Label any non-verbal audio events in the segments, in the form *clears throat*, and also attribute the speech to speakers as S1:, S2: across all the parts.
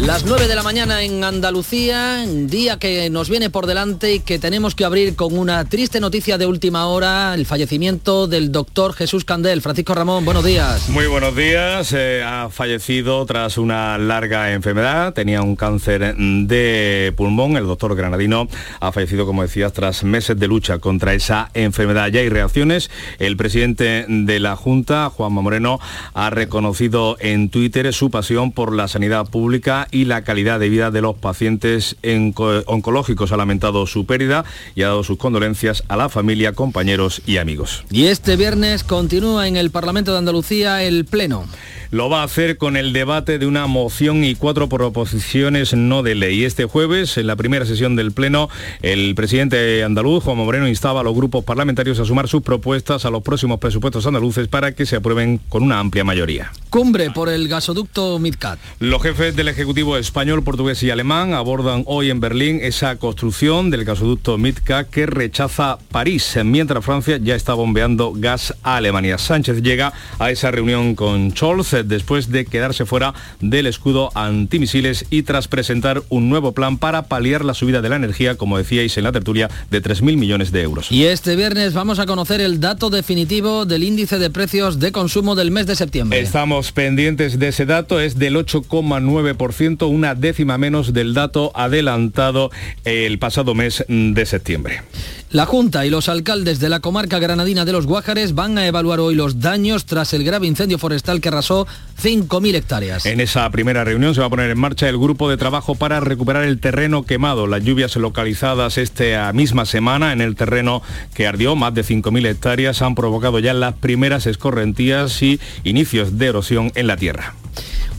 S1: Las 9 de la mañana en Andalucía, día que nos viene por delante y que tenemos que abrir con una triste noticia de última hora, el fallecimiento del doctor Jesús Candel. Francisco Ramón, buenos días.
S2: Muy buenos días. Eh, ha fallecido tras una larga enfermedad. Tenía un cáncer de pulmón. El doctor Granadino ha fallecido, como decías, tras meses de lucha contra esa enfermedad. Ya hay reacciones. El presidente de la Junta, Juanma Moreno, ha reconocido en Twitter su pasión por la sanidad pública y la calidad de vida de los pacientes oncológicos. Ha lamentado su pérdida y ha dado sus condolencias a la familia, compañeros y amigos.
S1: Y este viernes continúa en el Parlamento de Andalucía el Pleno
S2: lo va a hacer con el debate de una moción y cuatro proposiciones no de ley. Este jueves, en la primera sesión del Pleno, el presidente andaluz, Juan Moreno, instaba a los grupos parlamentarios a sumar sus propuestas a los próximos presupuestos andaluces para que se aprueben con una amplia mayoría.
S1: Cumbre por el gasoducto MidCat.
S2: Los jefes del Ejecutivo español, portugués y alemán abordan hoy en Berlín esa construcción del gasoducto MidCat que rechaza París, mientras Francia ya está bombeando gas a Alemania. Sánchez llega a esa reunión con Scholz después de quedarse fuera del escudo antimisiles y tras presentar un nuevo plan para paliar la subida de la energía, como decíais en la tertulia, de 3.000 millones de euros.
S1: Y este viernes vamos a conocer el dato definitivo del índice de precios de consumo del mes de septiembre.
S2: Estamos pendientes de ese dato, es del 8,9%, una décima menos del dato adelantado el pasado mes de septiembre.
S1: La Junta y los alcaldes de la comarca granadina de los Guájares van a evaluar hoy los daños tras el grave incendio forestal que arrasó 5.000 hectáreas.
S2: En esa primera reunión se va a poner en marcha el grupo de trabajo para recuperar el terreno quemado. Las lluvias localizadas esta misma semana en el terreno que ardió, más de 5.000 hectáreas, han provocado ya las primeras escorrentías y inicios de erosión en la tierra.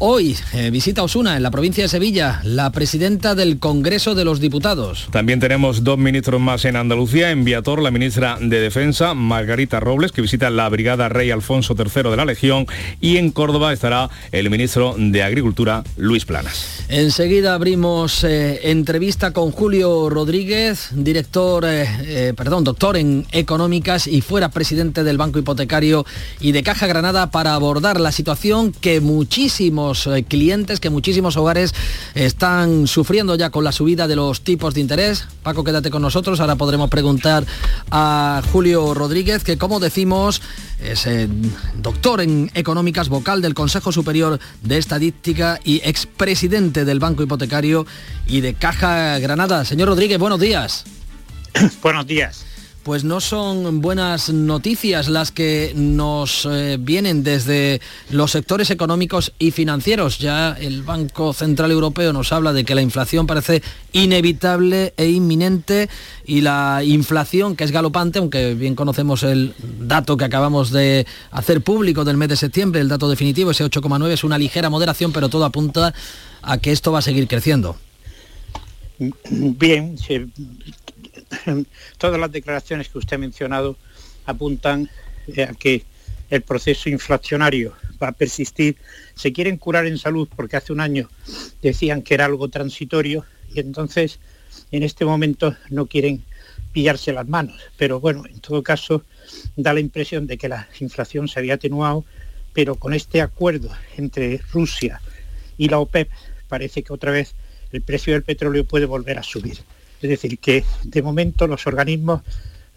S1: Hoy eh, visita Osuna en la provincia de Sevilla, la presidenta del Congreso de los Diputados.
S2: También tenemos dos ministros más en Andalucía, en Viator la ministra de Defensa, Margarita Robles, que visita la Brigada Rey Alfonso III de la Legión, y en Córdoba estará el ministro de Agricultura, Luis Planas.
S1: Enseguida abrimos eh, entrevista con Julio Rodríguez, director, eh, perdón, doctor en económicas y fuera presidente del Banco Hipotecario y de Caja Granada para abordar la situación que muchísimos eh, clientes, que muchísimos hogares están sufriendo ya con la subida de los tipos de interés. Paco, quédate con nosotros. Ahora podremos preguntar a Julio Rodríguez, que como decimos, es eh, doctor en económicas, vocal del Consejo Superior de Estadística y expresidente del Banco Hipotecario y de Caja Granada. Señor Rodríguez, buenos días. *coughs*
S3: buenos días
S1: pues no son buenas noticias las que nos eh, vienen desde los sectores económicos y financieros. Ya el Banco Central Europeo nos habla de que la inflación parece inevitable e inminente y la inflación, que es galopante, aunque bien conocemos el dato que acabamos de hacer público del mes de septiembre, el dato definitivo, ese 8,9 es una ligera moderación, pero todo apunta a que esto va a seguir creciendo.
S3: Bien, *laughs* todas las declaraciones que usted ha mencionado apuntan eh, a que el proceso inflacionario va a persistir. Se quieren curar en salud porque hace un año decían que era algo transitorio y entonces en este momento no quieren pillarse las manos. Pero bueno, en todo caso da la impresión de que la inflación se había atenuado, pero con este acuerdo entre Rusia y la OPEP parece que otra vez el precio del petróleo puede volver a subir. Es decir, que de momento los organismos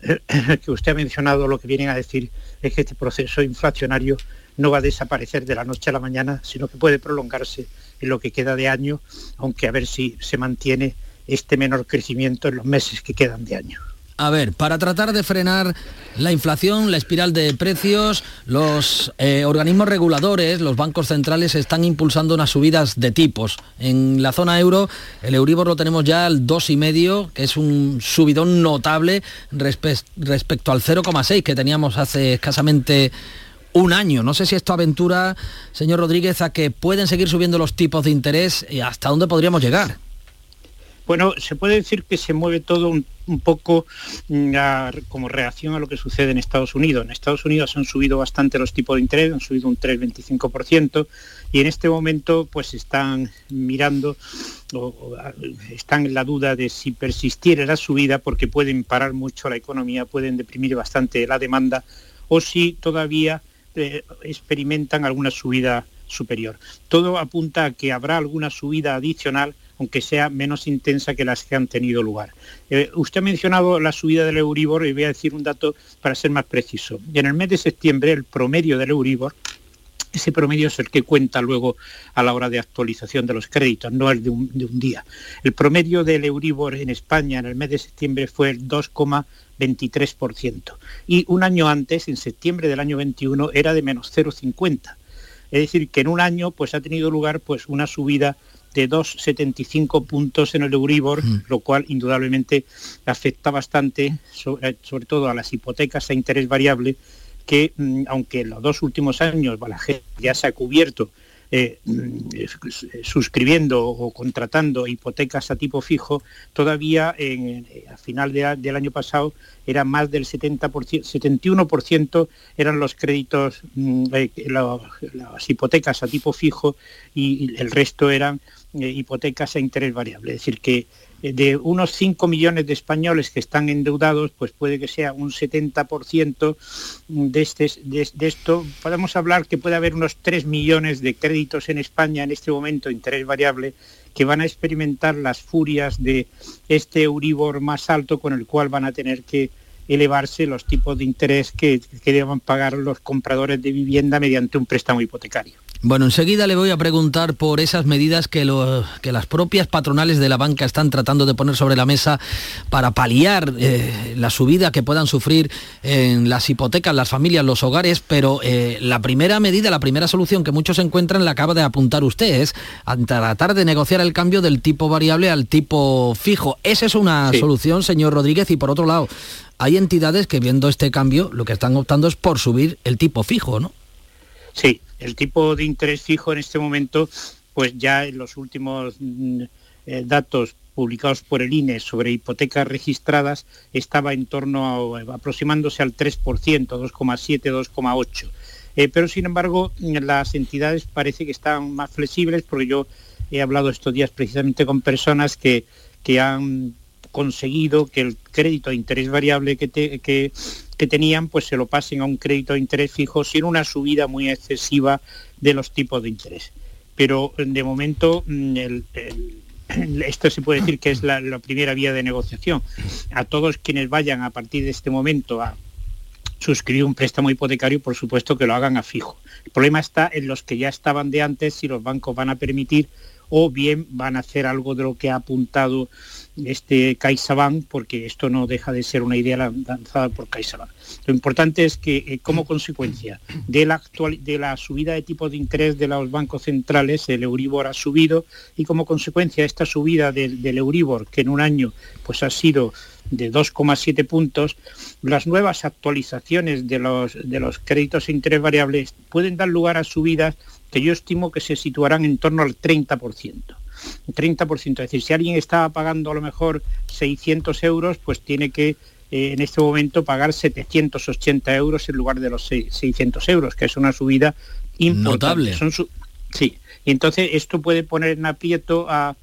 S3: eh, que usted ha mencionado lo que vienen a decir es que este proceso inflacionario no va a desaparecer de la noche a la mañana, sino que puede prolongarse en lo que queda de año, aunque a ver si se mantiene este menor crecimiento en los meses que quedan de año.
S1: A ver, para tratar de frenar la inflación, la espiral de precios, los eh, organismos reguladores, los bancos centrales están impulsando unas subidas de tipos. En la zona euro, el Euribor lo tenemos ya al 2,5, que es un subidón notable respecto al 0,6 que teníamos hace escasamente un año. No sé si esto aventura, señor Rodríguez, a que pueden seguir subiendo los tipos de interés y hasta dónde podríamos llegar.
S3: Bueno, se puede decir que se mueve todo un, poco mm, como reacción a lo que sucede en Estados Unidos. En Estados Unidos han subido bastante los tipos de interés, han subido un 3,25% y en este momento pues están mirando están en la duda de si persistir la subida porque pueden parar mucho la economía, pueden deprimir bastante la demanda o si todavía eh, experimentan alguna subida superior. Todo apunta a que habrá alguna subida adicional aunque sea menos intensa que las que han tenido lugar. Eh, usted ha mencionado la subida del Euribor y voy a decir un dato para ser más preciso. En el mes de septiembre el promedio del Euribor ese promedio es el que cuenta luego a la hora de actualización de los créditos, no el de un, día. El promedio del Euribor en España en el mes de septiembre fue el 2,23% y un año antes, en septiembre del año 21, era de menos 0,50. Es decir, que en un año pues, ha tenido lugar pues, una subida de 2,75 puntos en el Euribor, mm. lo cual indudablemente afecta bastante, sobre, sobre, todo a las hipotecas a interés variable, que mm, aunque en los dos últimos años Balaguer ya se ha cubierto eh, mm, suscribiendo o contratando hipotecas a tipo fijo, todavía en, eh, a final de, del año pasado era más del 70%, 71% eran los créditos, eh, las hipotecas a tipo fijo y el resto eran eh, hipotecas a interés variable. Es decir, que eh, de unos 5 millones de españoles que están endeudados, pues puede que sea un 70% de, este, de, de, esto. Podemos hablar que puede haber unos 3 millones de créditos en España en este momento, interés variable, que van a experimentar las furias de este Euribor más alto con el cual van a tener que elevarse los tipos de interés que, que deban pagar los compradores de vivienda mediante un préstamo hipotecario.
S1: Bueno, enseguida le voy a preguntar por esas medidas que, lo, que, las propias patronales de la banca están tratando de poner sobre la mesa para paliar eh, la subida que puedan sufrir en las hipotecas, las familias, los hogares, pero eh, la primera medida, la primera solución que muchos encuentran la acaba de apuntar usted, es tratar de negociar el cambio del tipo variable al tipo fijo. Esa es una sí. solución, señor Rodríguez, y por otro lado, hay entidades que viendo este cambio lo que están optando es por subir el tipo fijo, ¿no?
S3: Sí, el tipo de interés fijo en este momento, pues ya en los últimos eh, datos publicados por el INE sobre hipotecas registradas estaba en torno a aproximándose al 3%, 2,7, 2,8. Eh, pero sin embargo, las entidades parece que están más flexibles porque yo he hablado estos días precisamente con personas que, que han conseguido que el crédito de interés variable que, que, tenían pues se lo pasen a un crédito de interés fijo sin una subida muy excesiva de los tipos de interés. Pero de momento mm, *clears throat* esto se puede decir que es la, primera vía de negociación. A todos quienes vayan a partir de este momento a suscribir un préstamo hipotecario, por supuesto que lo hagan a fijo. El problema está en los que ya estaban de antes, si los bancos van a permitir o bien van a hacer algo de lo que ha apuntado este CaixaBank, porque esto no deja de ser una idea lanzada por CaixaBank. Lo importante es que eh, como consecuencia de la, actual, de la subida de tipos de interés de los bancos centrales, el Euribor ha subido y como consecuencia de esta subida del, del Euribor, que en un año pues ha sido de 2,7 puntos, las nuevas actualizaciones de los, de los créditos e interés variables pueden dar lugar a subidas que yo estimo que se situarán en torno al 30%. 30%. Es decir, si alguien estaba pagando a lo mejor 600 euros, pues tiene que eh, en este momento pagar 780 euros en lugar de los 600 euros, que es una subida importante.
S1: Notable.
S3: Son su sí, y entonces esto puede poner en aprieto a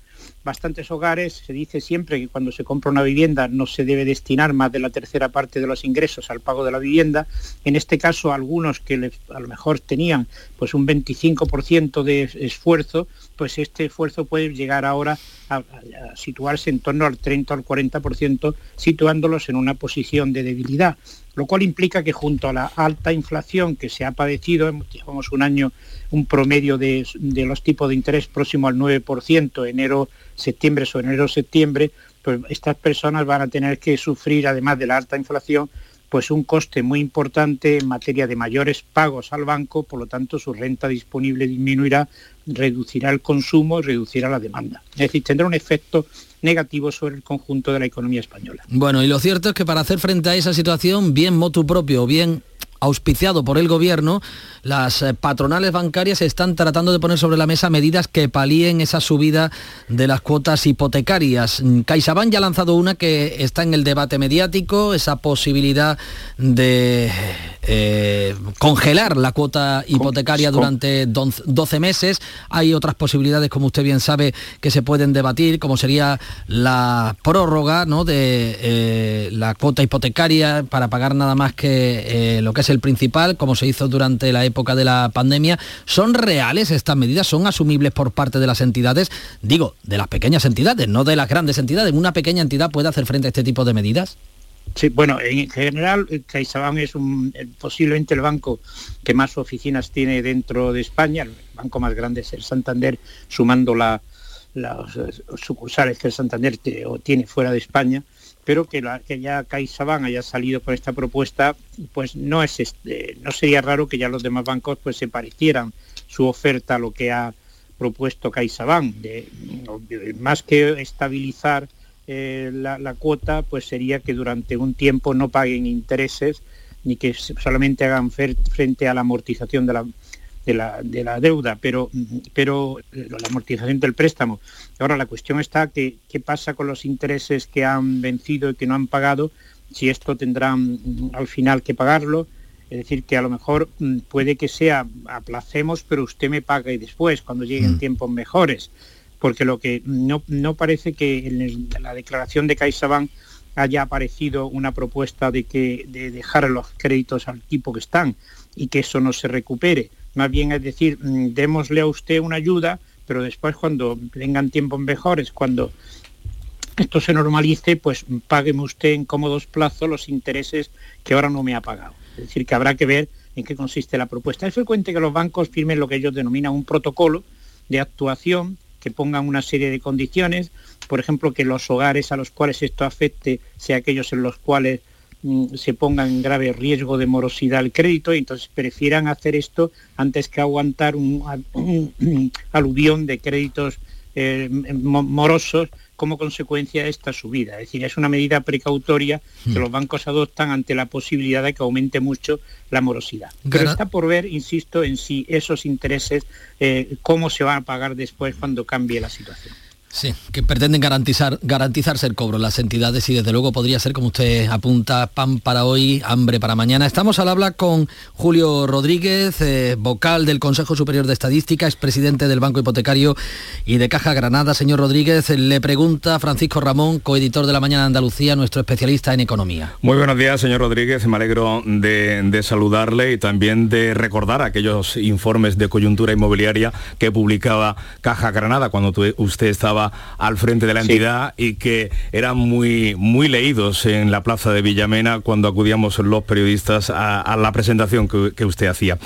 S3: bastantes hogares se dice siempre que cuando se compra una vivienda no se debe destinar más de la tercera parte de los ingresos al pago de la vivienda. En este caso, algunos que a lo mejor tenían pues un 25% de esfuerzo, pues este esfuerzo puede llegar ahora a, a, situarse en torno al 30 o al 40%, situándolos en una posición de debilidad lo cual implica que junto a la alta inflación que se ha padecido, llevamos un año, un promedio de, de los tipos de interés próximo al 9%, enero, septiembre sobre enero, septiembre, pues estas personas van a tener que sufrir, además de la alta inflación, pues un coste muy importante en materia de mayores pagos al banco, por lo tanto su renta disponible disminuirá, reducirá el consumo y reducirá la demanda. Es decir, tendrá un efecto negativo sobre el conjunto de la economía española.
S1: Bueno, y lo cierto es que para hacer frente a esa situación, bien motu propio bien auspiciado por el gobierno, las eh, patronales bancarias están tratando de poner sobre la mesa medidas que palíen esa subida de las cuotas hipotecarias. CaixaBank ya ha lanzado una que está en el debate mediático, esa posibilidad de eh, congelar la cuota hipotecaria durante 12 meses. Hay otras posibilidades, como usted bien sabe, que se pueden debatir, como sería la prórroga ¿no? de eh, la cuota hipotecaria para pagar nada más que eh, lo que es el principal, como se hizo durante la época de la pandemia. ¿Son reales estas medidas? ¿Son asumibles por parte de las entidades? Digo, de las pequeñas entidades, no de las grandes entidades. ¿Una pequeña entidad puede hacer frente a este tipo de medidas?
S3: Sí, bueno, en general CaixaBank es un, posiblemente el banco que más oficinas tiene dentro de España. El banco más grande es el Santander, sumando la, las sucursales que el Santander tiene fuera de España pero que, la, que ya CaixaBank haya salido con esta propuesta, pues no es este, no sería raro que ya los demás bancos pues se parecieran su oferta a lo que ha propuesto CaixaBank, de, más que estabilizar eh, la, cuota, pues sería que durante un tiempo no paguen intereses ni que solamente hagan frente a la amortización de la, de la, deuda, pero, pero la amortización del préstamo. Ahora la cuestión está que qué pasa con los intereses que han vencido y que no han pagado, si esto tendrán al final que pagarlo. Es decir, que a lo mejor mm, puede que sea aplacemos, pero usted me paga y después, cuando lleguen mm. tiempos mejores. Porque lo que no, no parece que en la declaración de CaixaBank haya aparecido una propuesta de que de dejar los créditos al tipo que están y que eso no se recupere más bien es decir, mm, démosle a usted una ayuda, pero después cuando vengan tiempos mejores, cuando esto se normalice, pues págueme usted en cómodos plazos los intereses que ahora no me ha pagado. Es decir, que habrá que ver en qué consiste la propuesta. Es frecuente que los bancos firmen lo que ellos denominan un protocolo de actuación que pongan una serie de condiciones, por ejemplo, que los hogares a los cuales esto afecte sea aquellos en los cuales se pongan en grave riesgo de morosidad el crédito y entonces prefieran hacer esto antes que aguantar un, aluvión de créditos eh, morosos como consecuencia de esta subida. Es decir, es una medida precautoria que hmm. los bancos adoptan ante la posibilidad de que aumente mucho la morosidad. Pero está por ver, insisto, en si esos intereses, eh, cómo se van a pagar después cuando cambie la situación.
S1: Sí, que pretenden garantizar, garantizarse el cobro las entidades y desde luego podría ser, como usted apunta, pan para hoy, hambre para mañana. Estamos al habla con Julio Rodríguez, eh, vocal del Consejo Superior de Estadística, es presidente del Banco Hipotecario y de Caja Granada. Señor Rodríguez, le pregunta Francisco Ramón, coeditor de La Mañana Andalucía, nuestro especialista en economía.
S2: Muy buenos días, señor Rodríguez. Me alegro de, de saludarle y también de recordar aquellos informes de coyuntura inmobiliaria que publicaba Caja Granada cuando usted estaba al frente de la entidad y que eran muy, muy leídos en la plaza de Villamena cuando acudíamos los periodistas a, la presentación que, usted hacía.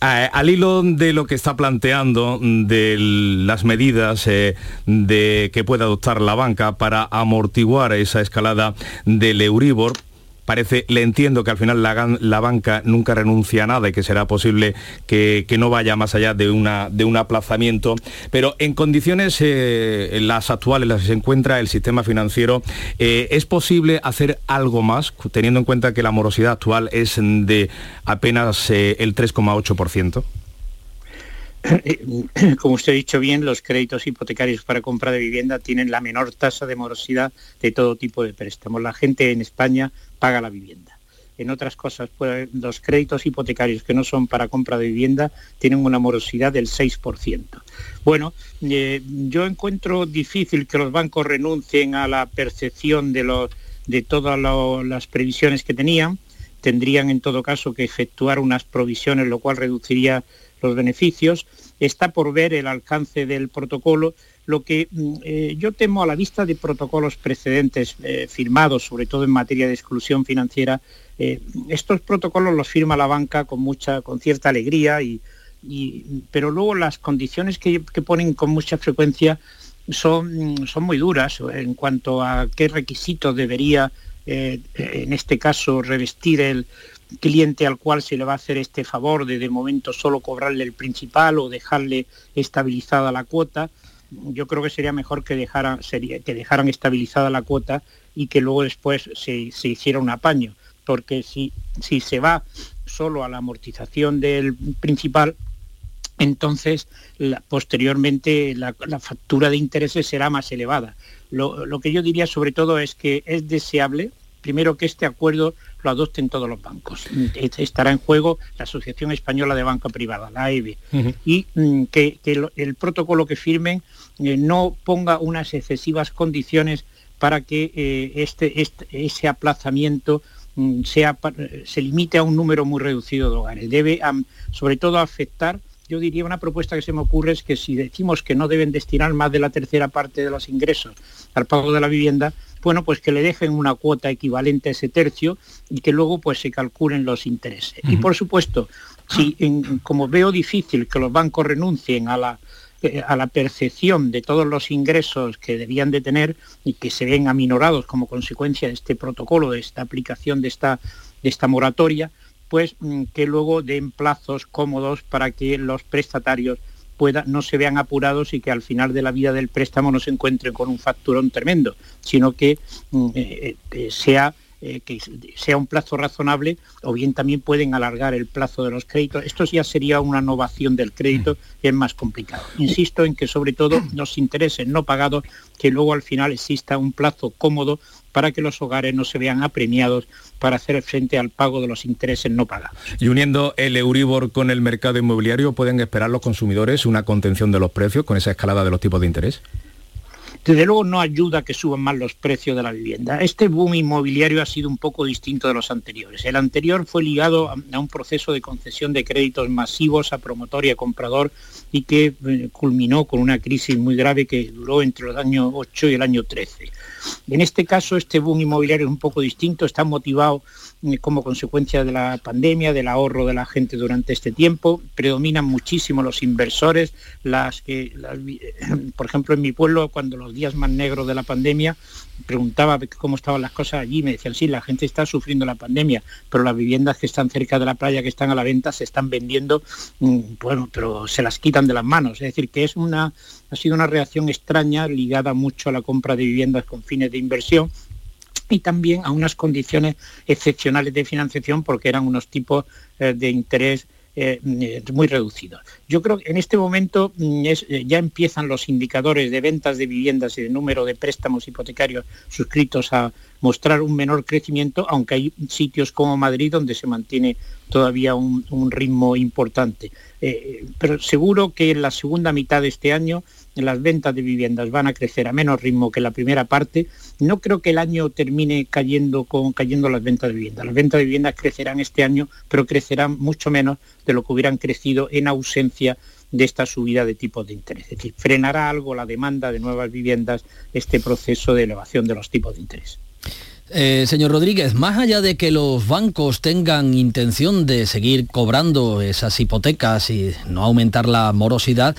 S2: al hilo de lo que está planteando de las medidas eh, de que puede adoptar la banca para amortiguar esa escalada del Euribor, parece, le entiendo que al final la, banca nunca renuncia a nada y que será posible que, no vaya más allá de, un aplazamiento, pero en condiciones eh, las actuales, las que se encuentra el sistema financiero, eh, ¿es posible hacer algo más, teniendo en cuenta que la morosidad actual es de apenas eh, el 3,8%?
S3: Como usted ha dicho bien, los créditos hipotecarios para compra de vivienda tienen la menor tasa de morosidad de todo tipo de préstamos. La gente en España paga la vivienda. En otras cosas, pues, los créditos hipotecarios que no son para compra de vivienda tienen una morosidad del 6%. Bueno, eh, yo encuentro difícil que los bancos renuncien a la percepción de, de todas las previsiones que tenían. Tendrían en todo caso que efectuar unas provisiones, lo cual reduciría los beneficios. Está por ver el alcance del protocolo. Lo que mm, eh, yo temo a la vista de protocolos precedentes eh, firmados, sobre todo en materia de exclusión financiera, eh, estos protocolos los firma la banca con mucha, con cierta alegría y, pero luego las condiciones que, ponen con mucha frecuencia son, son muy duras en cuanto a qué requisitos debería, en este caso, revestir el, cliente al cual se le va a hacer este favor de de momento solo cobrarle el principal o dejarle estabilizada la cuota, yo creo que sería mejor que dejaran, estabilizada la cuota y que luego después se, hiciera un apaño, porque si, si se va solo a la amortización del principal, entonces posteriormente la, factura de intereses será más elevada. Lo, lo, que yo diría sobre todo es que es deseable, primero que este acuerdo lo adopten todos los bancos. Estará en juego la Asociación Española de Banca Privada, la AEB, y mm, que, el protocolo que firmen eh, no ponga unas excesivas condiciones para que eh, este, este, ese aplazamiento mm, sea, se limite a un número muy reducido de hogares. Debe sobre todo afectar yo diría una propuesta que se me ocurre es que si decimos que no deben destinar más de la tercera parte de los ingresos al pago de la vivienda, bueno, pues que le dejen una cuota equivalente a ese tercio y que luego pues se calculen los intereses. Y por supuesto, si como veo difícil que los bancos renuncien a la eh, a la percepción de todos los ingresos que debían de tener y que se ven aminorados como consecuencia de este protocolo, de esta aplicación de esta, de esta moratoria, pues mm, que luego den plazos cómodos para que los prestatarios pueda, no se vean apurados y que al final de la vida del préstamo no se encuentren con un facturón tremendo, sino que mm, eh, eh, sea eh, que sea un plazo razonable o bien también pueden alargar el plazo de los créditos. Esto ya sería una innovación del crédito y es más complicado. Insisto en que sobre todo los intereses no pagados, que luego al final exista un plazo cómodo para que los hogares no se vean apremiados para hacer frente al pago de los intereses no pagados.
S2: Y uniendo el Euribor con el mercado inmobiliario, ¿pueden esperar los consumidores una contención de los precios con esa escalada de los tipos de interés?
S3: desde luego no ayuda a que suban más los precios de la vivienda. Este boom inmobiliario ha sido un poco distinto de los anteriores. El anterior fue ligado a, un proceso de concesión de créditos masivos a promotor y a comprador y que eh, culminó con una crisis muy grave que duró entre los años 8 y el año 13. En este caso, este boom inmobiliario es un poco distinto, está motivado como consecuencia de la pandemia, del ahorro de la gente durante este tiempo. Predominan muchísimo los inversores, las que, por ejemplo, en mi pueblo, cuando los días más negros de la pandemia, preguntaba cómo estaban las cosas allí, me decían, sí, la gente está sufriendo la pandemia, pero las viviendas que están cerca de la playa, que están a la venta, se están vendiendo, mm, bueno, pero se las quitan de las manos. Es decir, que es una, ha sido una reacción extraña ligada mucho a la compra de viviendas con fines de inversión y también a unas condiciones excepcionales de financiación porque eran unos tipos eh, de interés eh, mm, muy reducidos. Yo creo que en este momento mm, eh, ya empiezan los indicadores de ventas de viviendas y de número de préstamos hipotecarios suscritos a mostrar un menor crecimiento, aunque hay sitios como Madrid donde se mantiene todavía un, ritmo importante. pero seguro que en la segunda mitad de este año las ventas de viviendas van a crecer a menos ritmo que la primera parte. No creo que el año termine cayendo con cayendo las ventas de viviendas. Las ventas de viviendas crecerán este año, pero crecerán mucho menos de lo que hubieran crecido en ausencia de esta subida de tipos de interés. Es decir, frenará algo la demanda de nuevas viviendas este proceso de elevación de los tipos de interés.
S1: Eh, señor Rodríguez, más allá de que los bancos tengan intención de seguir cobrando esas hipotecas y no aumentar la morosidad,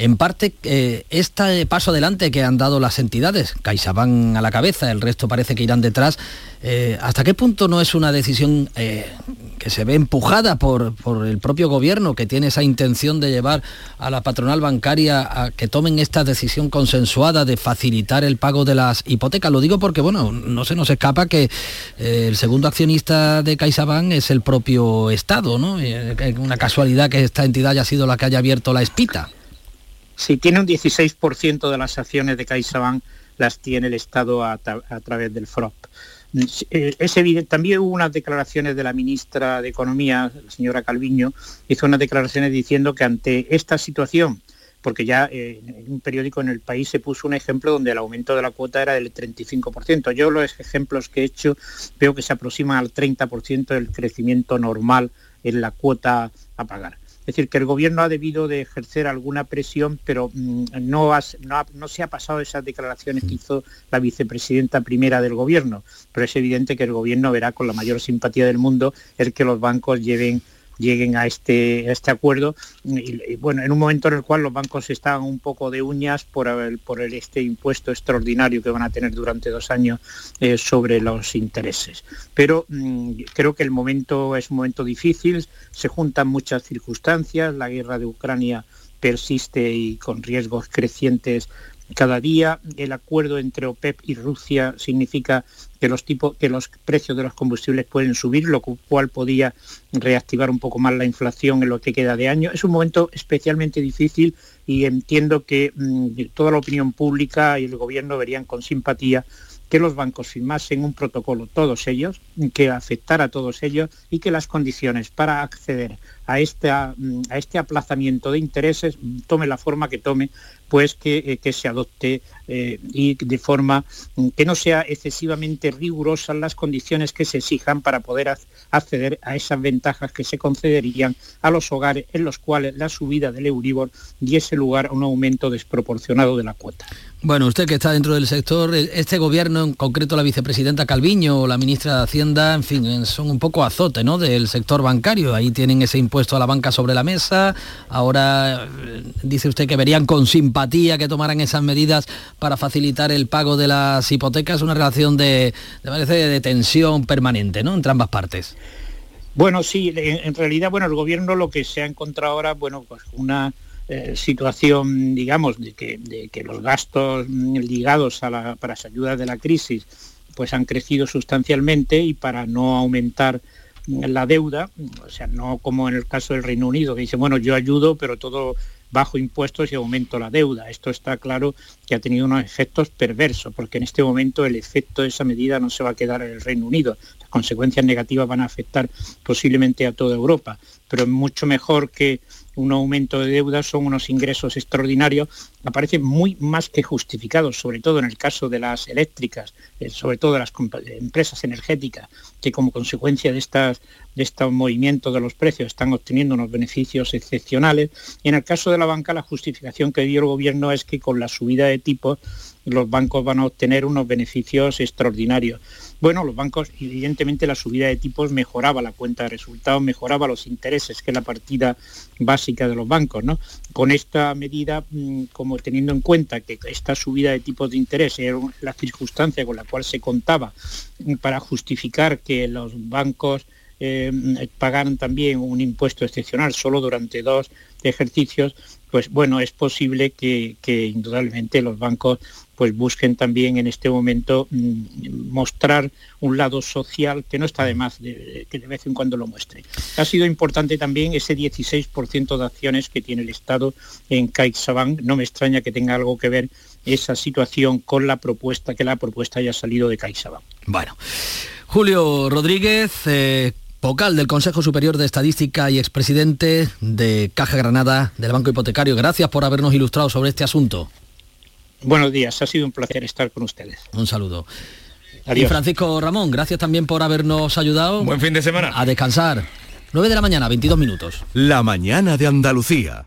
S1: en parte, eh, este paso adelante que han dado las entidades, CaixaBank a la cabeza, el resto parece que irán detrás, eh, ¿hasta qué punto no es una decisión eh, que se ve empujada por, el propio gobierno, que tiene esa intención de llevar a la patronal bancaria a que tomen esta decisión consensuada de facilitar el pago de las hipotecas? Lo digo porque, bueno, no se nos escapa que el segundo accionista de CaixaBank es el propio Estado, ¿no? una casualidad que esta entidad haya sido la que haya abierto la espita.
S3: Si tiene un 16% de las acciones de CaixaBank, las tiene el Estado a, través del FROP. Eh, es evidente, también hubo unas declaraciones de la ministra de Economía, la señora Calviño, hizo unas declaraciones diciendo que ante esta situación, porque ya eh, en un periódico en el país se puso un ejemplo donde el aumento de la cuota era del 35%. Yo los ejemplos que he hecho veo que se aproximan al 30% del crecimiento normal en la cuota a pagar. Es decir, que el gobierno ha debido de ejercer alguna presión, pero mm, no, no, se ha pasado esas declaraciones que hizo la vicepresidenta primera del gobierno. Pero es evidente que el gobierno verá con la mayor simpatía del mundo el que los bancos lleven lleguen a este, este acuerdo. Y, bueno, en un momento en el cual los bancos estaban un poco de uñas por, el, por este impuesto extraordinario que van a tener durante dos años eh, sobre los intereses. Pero mm, creo que el momento es un momento difícil, se juntan muchas circunstancias, la guerra de Ucrania persiste y con riesgos crecientes cada día. El acuerdo entre OPEP y Rusia significa que los, que los precios de los combustibles pueden subir, lo cual podía reactivar un poco más la inflación en lo que queda de año. Es un momento especialmente difícil y entiendo que mm, toda la opinión pública y el gobierno verían con simpatía que los bancos firmasen un protocolo, todos ellos, que afectara a todos ellos y que las condiciones para acceder a, este, a este aplazamiento de intereses tome la forma que tome, pues que, eh, que se adopte eh, y de forma mm, que no sea excesivamente rigurosas las condiciones que se exijan para poder acceder a esas ventajas que se concederían a los hogares en los cuales la subida del Euribor diese lugar a un aumento desproporcionado de la cuota.
S1: Bueno, usted que está dentro del sector, este gobierno, en concreto la vicepresidenta Calviño o la ministra de Hacienda, en fin, son un poco azote ¿no? del sector bancario. Ahí tienen ese impuesto a la banca sobre la mesa. Ahora eh, dice usted que verían con simpatía que tomaran esas medidas para facilitar el pago de las hipotecas. Una relación de, de, de tensión permanente ¿no? entre ambas partes.
S3: Bueno, sí, en realidad, bueno, el gobierno lo que se ha encontrado ahora, bueno, pues una eh, situación, digamos, de que, de que, los gastos ligados a la, para las ayudas de la crisis pues han crecido sustancialmente y para no aumentar la deuda, o sea, no como en el caso del Reino Unido, que dice, bueno, yo ayudo, pero todo bajo impuestos y aumento la deuda. Esto está claro que ha tenido unos efectos perversos, porque en este momento el efecto de esa medida no se va a quedar en el Reino Unido. Las consecuencias negativas van a afectar posiblemente a toda Europa, pero es mucho mejor que un aumento de deuda son unos ingresos extraordinarios, aparecen muy más que justificados, sobre todo en el caso de las eléctricas, eh, sobre todo de las empresas energéticas, que como consecuencia de, estas, de estos movimientos de los precios están obteniendo unos beneficios excepcionales. Y en el caso de la banca, la justificación que dio el gobierno es que con la subida de tipos los bancos van a obtener unos beneficios extraordinarios. Bueno, los bancos, evidentemente la subida de tipos mejoraba la cuenta de resultados, mejoraba los intereses, que es la partida básica de los bancos. ¿no? Con esta medida, mm, como teniendo en cuenta que esta subida de tipos de interés era la circunstancia con la cual se contaba mm, para justificar que los bancos eh, pagaran también un impuesto excepcional solo durante dos ejercicios, pues bueno, es posible que, que indudablemente los bancos pues busquen también en este momento mm, mostrar un lado social que no está de más de, que de vez en cuando lo muestre. Ha sido importante también ese 16% de acciones que tiene el Estado en CaixaBank. No me extraña que tenga algo que ver esa situación con la propuesta, que la propuesta haya salido de CaixaBank.
S1: Bueno, Julio Rodríguez, eh, vocal del Consejo Superior de Estadística y expresidente de Caja Granada del Banco Hipotecario. Gracias por habernos ilustrado sobre este asunto.
S3: Buenos días, ha sido un placer estar con ustedes.
S1: Un saludo. Adiós. Y Francisco Ramón, gracias también por habernos ayudado.
S2: Buen fin de semana.
S1: A descansar. 9 de la mañana, 22 minutos.
S4: La mañana de Andalucía.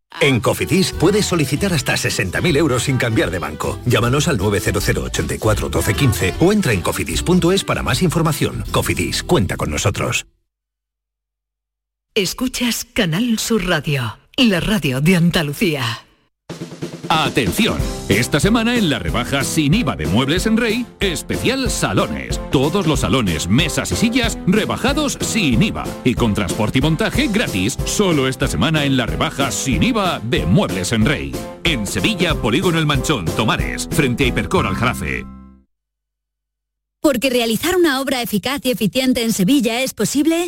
S4: En Cofidis puedes solicitar hasta 60.000 euros sin cambiar de banco. Llámanos al 900 84 12 15 o entra en cofidis.es para más información. Cofidis, cuenta con nosotros.
S5: Escuchas Canal Sur Radio, la radio de Andalucía.
S6: Atención, esta semana en la rebaja sin IVA de Muebles en Rey, especial salones. Todos los salones, mesas y sillas rebajados sin IVA y con transporte y montaje gratis. Solo esta semana en la rebaja sin IVA de Muebles en Rey. En Sevilla, Polígono El Manchón, Tomares, frente a Hipercor al Jarafe.
S7: Porque realizar una obra eficaz y eficiente en Sevilla es posible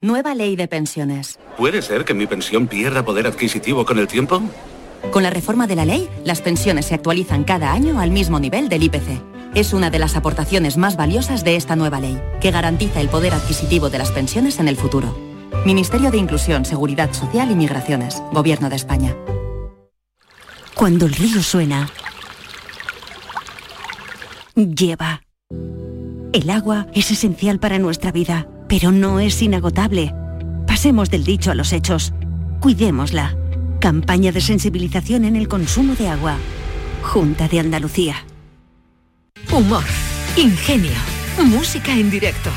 S8: Nueva ley de pensiones.
S9: ¿Puede ser que mi pensión pierda poder adquisitivo con el tiempo?
S8: Con la reforma de la ley, las pensiones se actualizan cada año al mismo nivel del IPC. Es una de las aportaciones más valiosas de esta nueva ley, que garantiza el poder adquisitivo de las pensiones en el futuro. Ministerio de Inclusión, Seguridad Social y Migraciones. Gobierno de España.
S10: Cuando el río suena, lleva. El agua es esencial para nuestra vida, pero no es inagotable. Pasemos del dicho a los hechos. Cuidémosla. Campaña de sensibilización en el consumo de agua. Junta de Andalucía.
S5: Humor, ingenio, música en directo,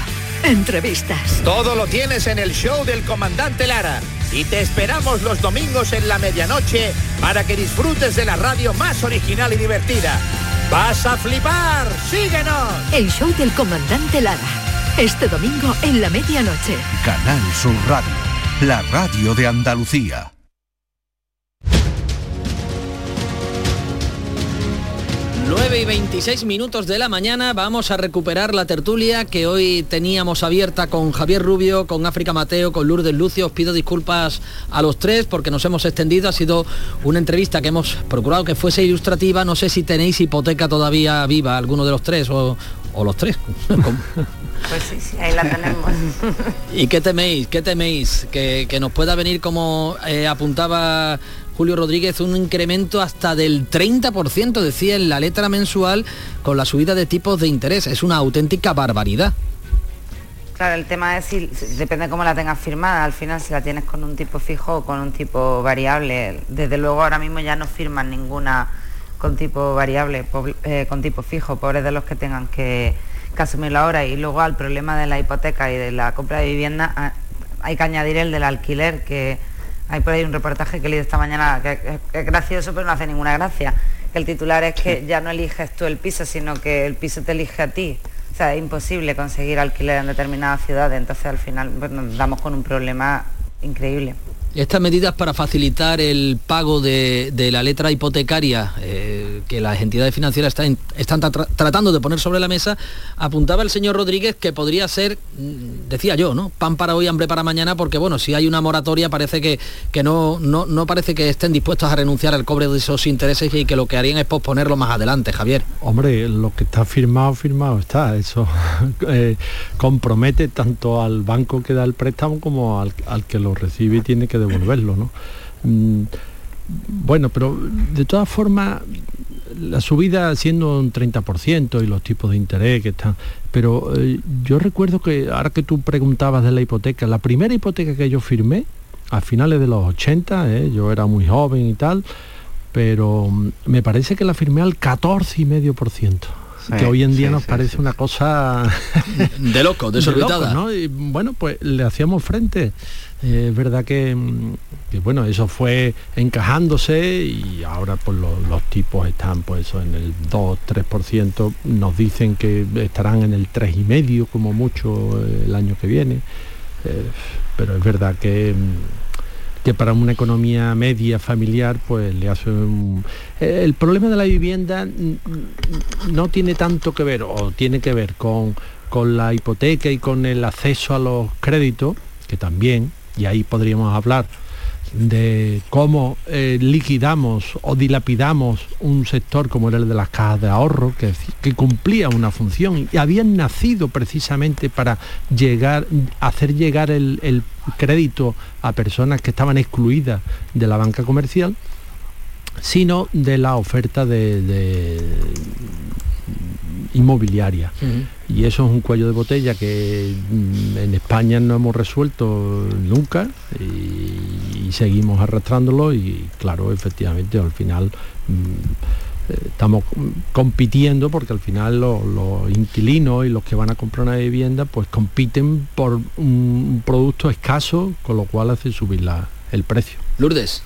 S5: entrevistas.
S11: Todo lo tienes en el show del comandante Lara. Y te esperamos los domingos en la medianoche para que disfrutes de la radio más original y divertida. ¡Vas a flipar! ¡Síguenos!
S5: El show del comandante Lara. Este domingo en la medianoche.
S12: Canal Sur Radio, la radio de Andalucía.
S1: Nueve y 26 minutos de la mañana vamos a recuperar la tertulia que hoy teníamos abierta con Javier Rubio, con África Mateo, con Lourdes Lucio. Os pido disculpas a los tres porque nos hemos extendido. Ha sido una entrevista que hemos procurado que fuese ilustrativa. No sé si tenéis hipoteca todavía viva, alguno de los tres o, o los tres. *laughs*
S13: Pues sí, sí, ahí la tenemos. *laughs*
S1: ¿Y qué teméis? ¿Qué teméis? Que, que nos pueda venir, como eh, apuntaba Julio Rodríguez, un incremento hasta del 30%, decía en la letra mensual, con la subida de tipos de interés. Es una auténtica barbaridad.
S13: Claro, el tema es si, depende cómo la tengas firmada, al final si la tienes con un tipo fijo o con un tipo variable. Desde luego ahora mismo ya no firman ninguna con tipo variable, eh, con tipo fijo, pobres de los que tengan que, que asumirlo ahora. Y luego al problema de la hipoteca y de la compra de vivienda ah, hay que añadir el del alquiler, que hay por ahí un reportaje que he leído esta mañana que es gracioso pero no hace ninguna gracia. Que el titular es que ya no eliges tú el piso, sino que el piso te elige a ti. O sea, es imposible conseguir alquiler en determinadas ciudades, entonces al final pues, nos damos con un problema increíble.
S1: Estas medidas para facilitar el pago de, de la letra hipotecaria eh, que las entidades financieras están, están tra- tratando de poner sobre la mesa, apuntaba el señor Rodríguez que podría ser, mm, decía yo, ¿no? Pan para hoy, hambre para mañana, porque bueno, si hay una moratoria parece que, que no, no, no parece que estén dispuestos a renunciar al cobre de esos intereses y que lo que harían es posponerlo más adelante, Javier.
S14: Hombre, lo que está firmado, firmado está. Eso *laughs* eh, compromete tanto al banco que da el préstamo como al, al que lo recibe y tiene que devolverlo, ¿no? Mm, bueno, pero de todas formas, la subida siendo un 30% y los tipos de interés que están... Pero eh, yo recuerdo que, ahora que tú preguntabas de la hipoteca, la primera hipoteca que yo firmé, a finales de los 80, eh, yo era muy joven y tal, pero mm, me parece que la firmé al 14,5%.
S1: Sí,
S14: que hoy en día
S1: sí,
S14: nos
S1: sí,
S14: parece una cosa *laughs*
S1: De loco, desorbitada.
S14: loco, ¿no? Y bueno, pues le hacíamos frente. Eh, es verdad que, mm, que, bueno, eso fue encajándose y ahora pues lo- los tipos están pues eso en el 2-3%, nos dicen que estarán en el 3,5% como mucho eh, el año que viene. Eh, pero es verdad que, mm, que para una economía media familiar pues le hace un... Eh, El problema de la vivienda no tiene tanto que ver o tiene que ver con, con la hipoteca y con el acceso a los créditos, que también, y ahí podríamos hablar de cómo eh, liquidamos o dilapidamos un sector como era el de las cajas de ahorro, que, que cumplía una función y habían nacido precisamente para llegar, hacer llegar el, el crédito a personas que estaban excluidas de la banca comercial, sino de la oferta de, de inmobiliaria. Y eso es un cuello de botella que mm, en España no hemos resuelto nunca y, y seguimos arrastrándolo y claro, efectivamente al final mm, eh, estamos compitiendo porque al final lo- los inquilinos y los que van a comprar una vivienda pues compiten por un producto escaso, con lo cual hace subir la- el precio.
S1: Lourdes.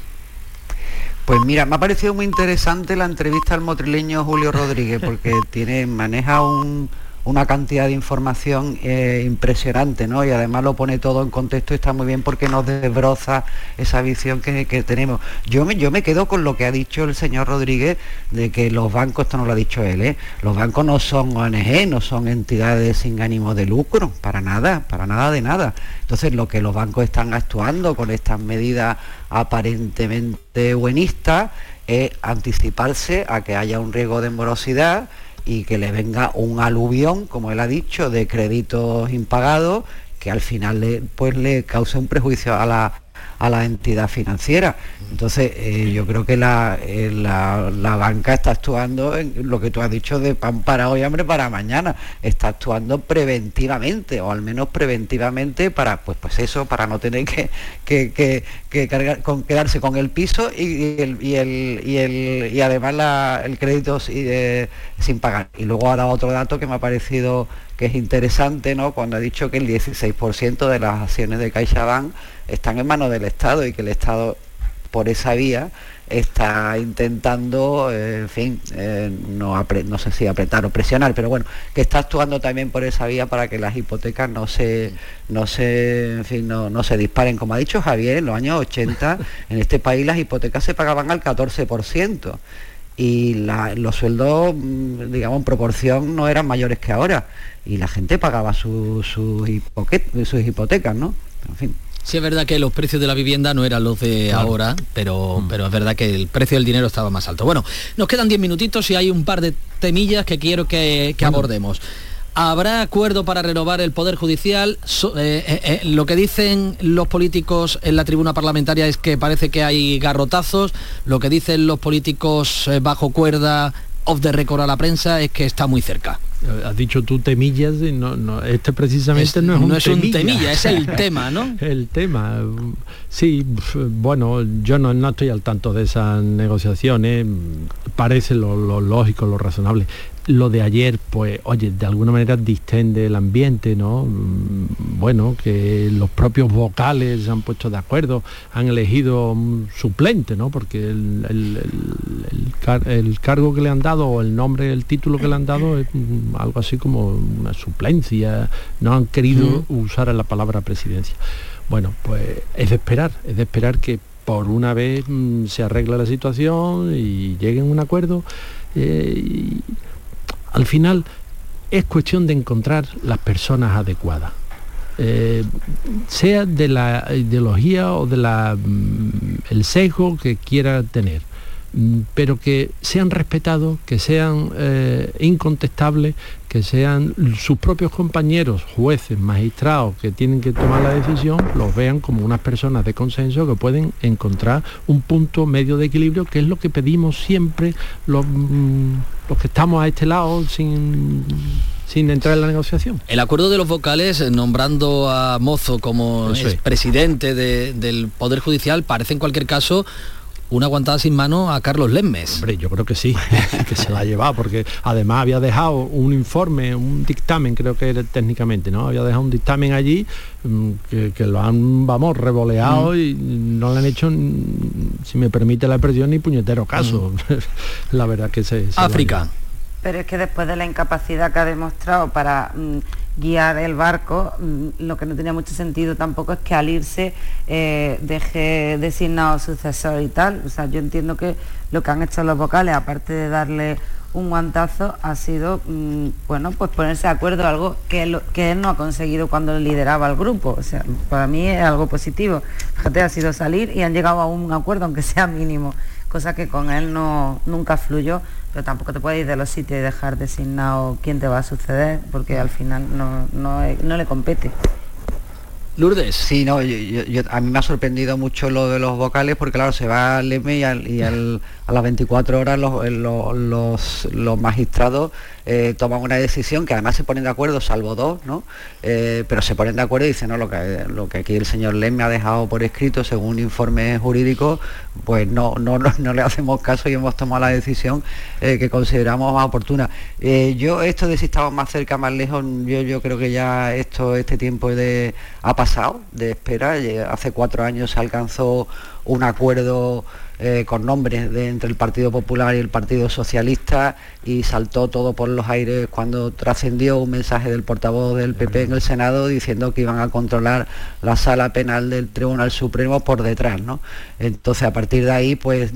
S15: Pues mira, me ha parecido muy interesante la entrevista al motrileño Julio Rodríguez porque tiene, maneja un- una cantidad de información eh, impresionante, ¿no? Y además lo pone todo en contexto y está muy bien porque nos desbroza esa visión que, que tenemos. Yo me, yo me quedo con lo que ha dicho el señor Rodríguez de que los bancos, esto no lo ha dicho él, ¿eh? Los bancos no son ONG, no son entidades sin ánimo de lucro, para nada, para nada de nada. Entonces lo que los bancos están actuando con estas medidas aparentemente buenistas es anticiparse a que haya un riesgo de morosidad y que le venga un aluvión, como él ha dicho, de créditos impagados que al final le, pues le un prejuicio a la, a la entidad financiera. Entonces, eh, yo creo que la, eh, la- la banca está actuando en lo que tú has dicho de pan para hoy, hambre para mañana. Está actuando preventivamente, o al menos preventivamente para, pues, pues eso, para no tener que, que, que- que cargar, con, quedarse con el piso y, el, y, el, y, el- y además la- el crédito si- eh, sin pagar. Y luego dado otro dato que me ha parecido que es interesante, ¿no? Cuando ha dicho que el 16% de las acciones de CaixaBank están en manos del Estado y que el Estado por esa vía está intentando, eh, en fin, eh, no, no sé si apretar o presionar, pero bueno, que está actuando también por esa vía para que las hipotecas no se, no se, en fin, no, no se disparen. Como ha dicho Javier, en los años 80 en este país las hipotecas se pagaban al 14% y la- los sueldos, mm, digamos, en proporción no eran mayores que ahora y la gente pagaba su- sus hipoque- sus hipotecas, ¿no? En fin.
S1: Sí es verdad que los precios de la vivienda no eran los de
S15: Claro.
S1: ahora, pero, pero es verdad que el precio del dinero estaba más alto. Bueno, nos quedan 10 minutitos y hay un par de temillas que quiero que, que abordemos. ¿Habrá acuerdo para renovar el Poder Judicial? So- eh, eh, eh, lo que dicen los políticos en la tribuna parlamentaria es que parece que hay garrotazos. Lo que dicen los políticos eh, bajo cuerda, off the record a la prensa, es que está muy cerca.
S14: Has dicho tú temillas y no, no, este precisamente
S1: Es-
S14: no es un
S1: no es un
S14: temilla.
S1: es el *laughs* tema, ¿no?
S14: el tema. Sí, bueno, yo no, no estoy al tanto de esas negociaciones, parece lo, lo lógico, lo razonable. Lo de ayer, pues, oye, de alguna manera distende el ambiente, ¿no? Mm, Bueno, que los propios vocales se han puesto de acuerdo, han elegido un suplente, ¿no? Porque el, el- el- el car- el cargo que le han dado o el nombre, el título que le han dado es mm, algo así como una suplencia, no han querido usar la palabra presidencia. Bueno, pues es de esperar, es de esperar que por una vez mm, se arregle la situación y lleguen a un acuerdo. eh, al final es cuestión de encontrar las personas adecuadas. Eh, sea de la ideología o de la mm, el sesgo que quiera tener pero que sean respetados, que sean eh, incontestables, que sean sus propios compañeros, jueces, magistrados que tienen que tomar la decisión, los vean como unas personas de consenso que pueden encontrar un punto medio de equilibrio, que es lo que pedimos siempre los, mm, los que estamos a este lado sin, sin entrar en la negociación.
S1: El acuerdo de los vocales, nombrando a Mozo como
S14: es.
S1: presidente del Poder Judicial, parece en cualquier caso una aguantada sin mano a Carlos Lemmes.
S14: Hombre, yo creo que sí, *laughs* que se la ha llevado, porque además había dejado un informe, un dictamen, creo que era técnicamente, ¿no? Había dejado un dictamen allí mm, que, que lo han, vamos, revoleado
S1: Mm.
S14: y no le han hecho, mm, si me permite la expresión, ni puñetero caso. *laughs* la verdad que se... se
S1: África.
S13: Pero es que después de la incapacidad que ha demostrado para mm, guiar el barco, mm, lo que no tenía mucho sentido tampoco es que al irse eh, deje designado sucesor y tal. O sea, yo entiendo que lo que han hecho los vocales, aparte de darle un guantazo, ha sido, mm, bueno, pues ponerse de acuerdo, algo que él, que él no ha conseguido cuando lideraba el grupo. O sea, para mí es algo positivo. Fíjate, ha sido salir y han llegado a un acuerdo, aunque sea mínimo, cosa que con él no, nunca fluyó pero tampoco te puedes ir de los sitios y dejar designado quién te va a suceder, porque al final no, no, le compete.
S1: Lourdes.
S15: Sí, no, yo, a mí me ha sorprendido mucho lo de los vocales porque claro, se va al Leme y, y al, a las 24 horas los, los, magistrados eh, toman una decisión que además se ponen de acuerdo, salvo dos, ¿no? Eh, pero se ponen de acuerdo y dicen, no, lo que, lo que aquí el señor Lem me ha dejado por escrito según un informe jurídico, pues no, no, no, le hacemos caso y hemos tomado la decisión eh, que consideramos más oportuna. yo esto de si estamos más cerca, más lejos, yo, yo creo que ya esto, este tiempo de, ha pasado de espera. Hace cuatro años se alcanzó un acuerdo eh, con nombres de, entre el Partido Popular y el Partido Socialista y saltó todo por los aires cuando trascendió un mensaje del portavoz del PP en el Senado diciendo que iban a controlar la sala penal del Tribunal Supremo por detrás. ¿no? Entonces a partir de ahí pues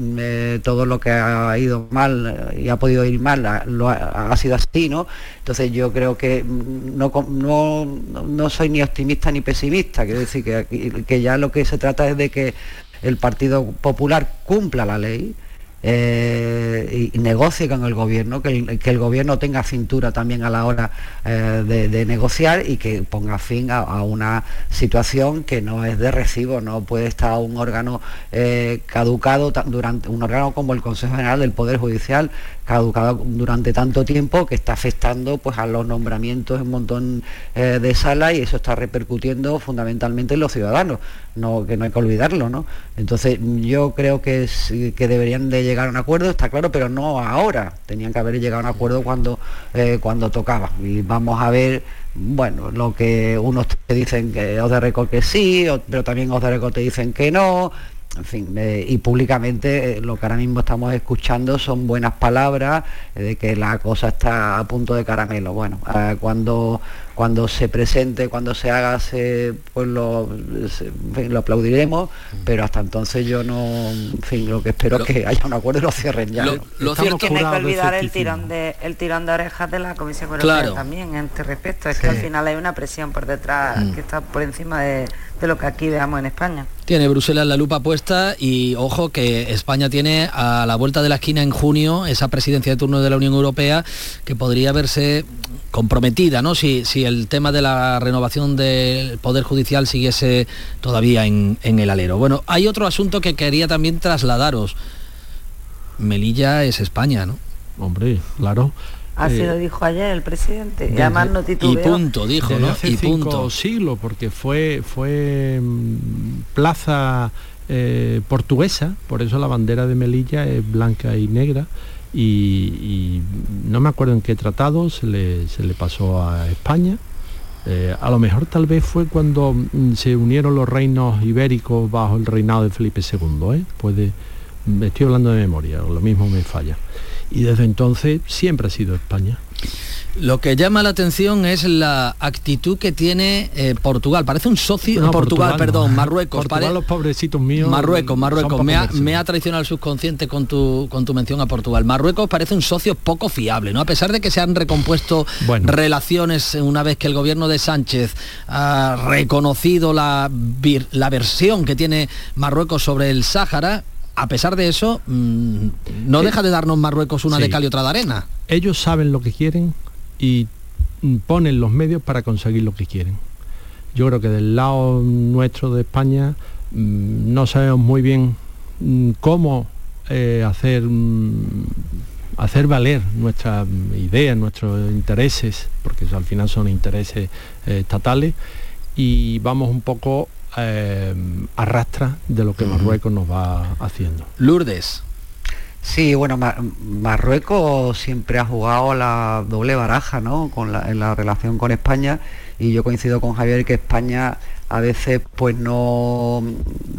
S15: todo lo que ha ido mal y ha podido ir mal ha, sido así. ¿no? Entonces yo creo que no, no, no soy ni optimista ni pesimista, quiero decir que, que ya lo que se trata es de que el Partido Popular cumpla la ley, eh, y negocie con el gobierno, que el, gobierno tenga cintura también a la hora eh, de, negociar y que ponga fin a, una situación que no es de recibo, no puede estar un órgano eh, caducado durante un órgano como el Consejo General del Poder Judicial caducado durante tanto tiempo que está afectando pues a los nombramientos en un montón eh, de salas y eso está repercutiendo fundamentalmente en los ciudadanos, no, que no hay que olvidarlo, ¿no? Entonces yo creo que, que deberían de llegar a un acuerdo, está claro, pero no ahora, tenían que haber llegado a un acuerdo cuando, eh, cuando tocaba. Y vamos a ver bueno, lo que unos te dicen que os de récord que sí, pero también os de récord te dicen que no, en fin, eh, y públicamente eh, lo que ahora mismo estamos escuchando son buenas palabras de que la cosa está a punto de caramelo. Bueno, cuando cuando se presente, cuando se haga, pues lo, lo aplaudiremos, mm. pero hasta entonces yo no, en fin, lo que espero es que haya un acuerdo y lo cierren ya.
S13: Lo, cierto que no hay que olvidar el tirón de el tirón de orejas de la Comisión Europea también en este respecto, es que al final hay una presión por detrás mm. que está por encima de, de lo que aquí veamos en España.
S1: Tiene Bruselas la lupa puesta y ojo que España tiene a la vuelta de la esquina en junio esa presidencia de turno de la Unión Europea que podría verse comprometida, ¿no? Si, si el tema de la renovación del Poder Judicial siguiese todavía en, el alero. Bueno, hay otro asunto que quería también trasladaros. Melilla es España, ¿no?
S14: Hombre, claro.
S13: Así lo dijo ayer el presidente. y además no
S1: Y punto, dijo, ¿no?
S14: Hace
S1: y
S14: cinco siglos, porque fue, fue mm, plaza eh, portuguesa, por eso la bandera de Melilla es blanca y negra y, no me acuerdo en qué tratado se le, pasó a España. Eh, a lo mejor tal vez fue cuando mm, se unieron los reinos ibéricos bajo el reinado de Felipe II. ¿eh? Puede, estoy hablando de memoria, lo mismo me falla. Y desde entonces siempre ha sido España.
S1: Lo que llama la atención es la actitud que tiene eh, Portugal. Parece un socio... Portugal, perdón, Marruecos.
S14: Portugal, los pobrecitos míos.
S1: Marruecos, Marruecos. Me ha, me ha, traicionado el subconsciente con tu, con tu mención a Portugal. Marruecos parece un socio poco fiable, ¿no? A pesar de que se han recompuesto relaciones una vez que el gobierno de Sánchez ha reconocido la, la versión que tiene Marruecos sobre el Sáhara, a pesar de eso, mm, no deja de darnos Marruecos una de cal y otra de arena.
S14: Ellos saben lo que quieren, y ponen los medios para conseguir lo que quieren. Yo creo que del lado nuestro de España mm, no sabemos muy bien mm, cómo eh, hacer, mm, hacer valer nuestras ideas, nuestros intereses, porque al final son intereses eh, estatales, y vamos un poco eh, arrastra de lo que Marruecos nos va haciendo.
S1: Lourdes.
S15: Sí, bueno, Marruecos siempre ha jugado la doble baraja, ¿no? Con la, en la relación con España y yo coincido con Javier que España a veces pues no,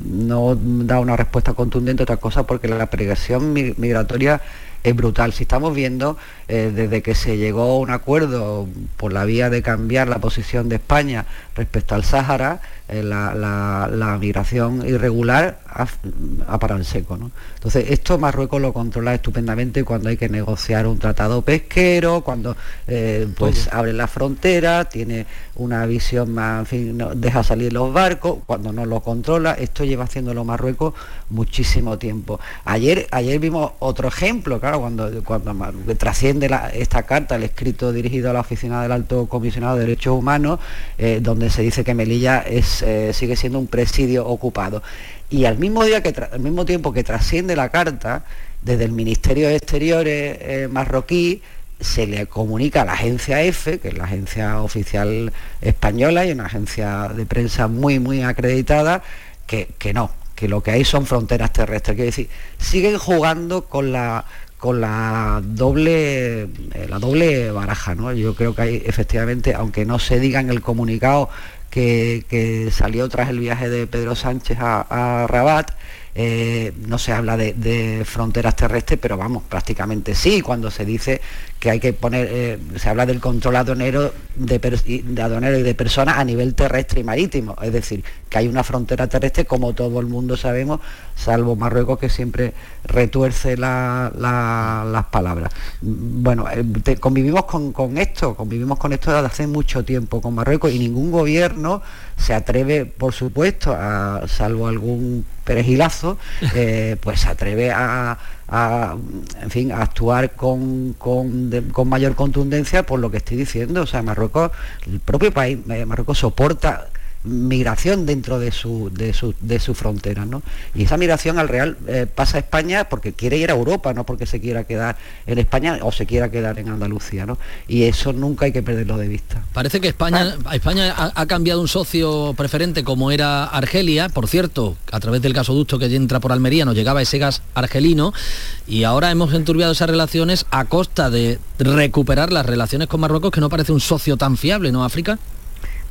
S15: no da una respuesta contundente a otra cosa porque la presión migratoria es brutal. Si estamos viendo eh, desde que se llegó a un acuerdo por la vía de cambiar la posición de España respecto al Sáhara, eh, la, migración irregular ha, parado en seco. Entonces, esto Marruecos lo controla estupendamente cuando hay que negociar un tratado pesquero, cuando eh, pues abre la frontera, tiene una visión más, en fin, no, deja salir los barcos, cuando no lo controla, esto lleva haciéndolo Marruecos muchísimo tiempo. Ayer, ayer vimos otro ejemplo, claro, cuando, cuando trasciende esta carta, el escrito dirigido a la Oficina del Alto Comisionado de Derechos Humanos, eh, donde se dice que Melilla es, eh, sigue siendo un presidio ocupado. Y al mismo, día que al mismo tiempo que trasciende la carta, desde el Ministerio de Exteriores eh, marroquí, se le comunica a la agencia F, que es la agencia oficial española y una agencia de prensa muy, muy acreditada, que, que no, que lo que hay son fronteras terrestres. Quiere decir, siguen jugando con la con la doble eh, la doble baraja, ¿no? Yo creo que hay efectivamente, aunque no se diga en el comunicado que, salió tras el viaje de Pedro Sánchez a Rabat, eh, no se habla de, fronteras terrestres, pero vamos, prácticamente sí, cuando se dice que hay que poner, eh, se habla del control aduanero de, de y de personas a nivel terrestre y marítimo, es decir, que hay una frontera terrestre, como todo el mundo sabemos, salvo Marruecos que siempre retuerce las palabras. Bueno, eh, convivimos con, con esto, convivimos con esto desde hace mucho tiempo con Marruecos y ningún gobierno se atreve, por supuesto, a, salvo algún perejilazo, *laughs* eh, pues se atreve a, en fin, a actuar con, con, mayor contundencia por lo que estoy diciendo. O sea, Marruecos, el propio país, eh, Marruecos soporta migración dentro de su, de su, de su frontera. ¿no? Y esa migración al real eh, pasa a España porque quiere ir a Europa, no porque se quiera quedar en España o se quiera quedar en Andalucía. ¿no? Y eso nunca hay que perderlo de vista.
S1: Parece que España, España ha, cambiado un socio preferente como era Argelia, por cierto, a través del gasoducto que entra por Almería nos llegaba ese gas argelino y ahora hemos enturbiado esas relaciones a costa de recuperar las relaciones con Marruecos, que no parece un socio tan fiable, ¿no, África?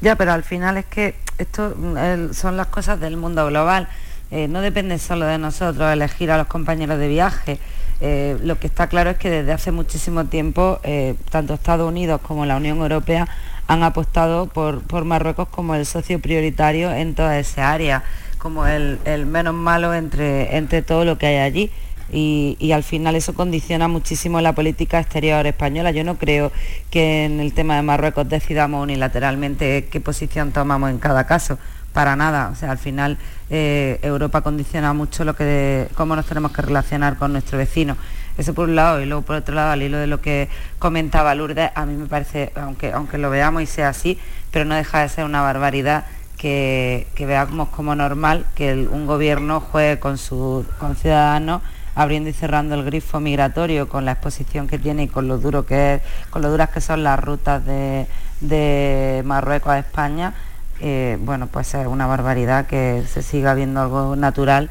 S13: Ya, pero al final es que esto mm, son las cosas del mundo global. Eh, no depende solo de nosotros elegir a los compañeros de viaje. Eh, lo que está claro es que desde hace muchísimo tiempo eh, tanto Estados Unidos como la Unión Europea han apostado por, Marruecos como el socio prioritario en toda esa área, como el, menos malo entre, entre todo lo que hay allí y, al final eso condiciona muchísimo la política exterior española. Yo no creo que en el tema de Marruecos decidamos unilateralmente qué posición tomamos en cada caso. Para nada, o sea, al final eh, Europa condiciona mucho lo que, cómo nos tenemos que relacionar con nuestro vecino. Eso por un lado, y luego por otro lado, al hilo de lo que comentaba Lourdes, a mí me parece, aunque, aunque lo veamos y sea así, pero no deja de ser una barbaridad que, veamos como normal que un gobierno juegue con sus ciudadanos abriendo y cerrando el grifo migratorio con la exposición que tiene y con lo duro que es, con lo duras que son las rutas de, Marruecos a España, eh, bueno, pues es una barbaridad que se siga viendo algo natural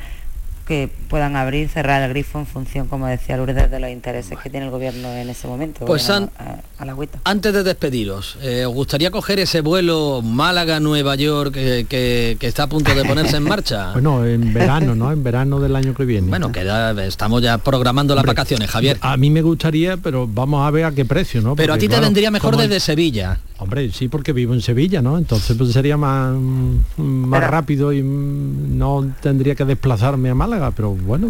S13: que puedan abrir, cerrar el grifo en función, como decía Lourdes, de los intereses que tiene el gobierno en ese momento.
S1: Pues a, la antes de despediros, eh, ¿os gustaría coger ese vuelo Málaga-Nueva York que, está a punto de ponerse en marcha? *laughs*
S14: bueno, en verano, ¿no? En verano del año que viene.
S1: Bueno, que estamos ya programando las vacaciones, Javier.
S14: A mí me gustaría, pero vamos a ver a qué precio, ¿no?
S1: pero a ti te vendría mejor desde Sevilla.
S14: Hombre, sí, porque vivo en Sevilla, ¿no? Entonces pues sería más, más rápido y no tendría que desplazarme a Málaga, pero bueno,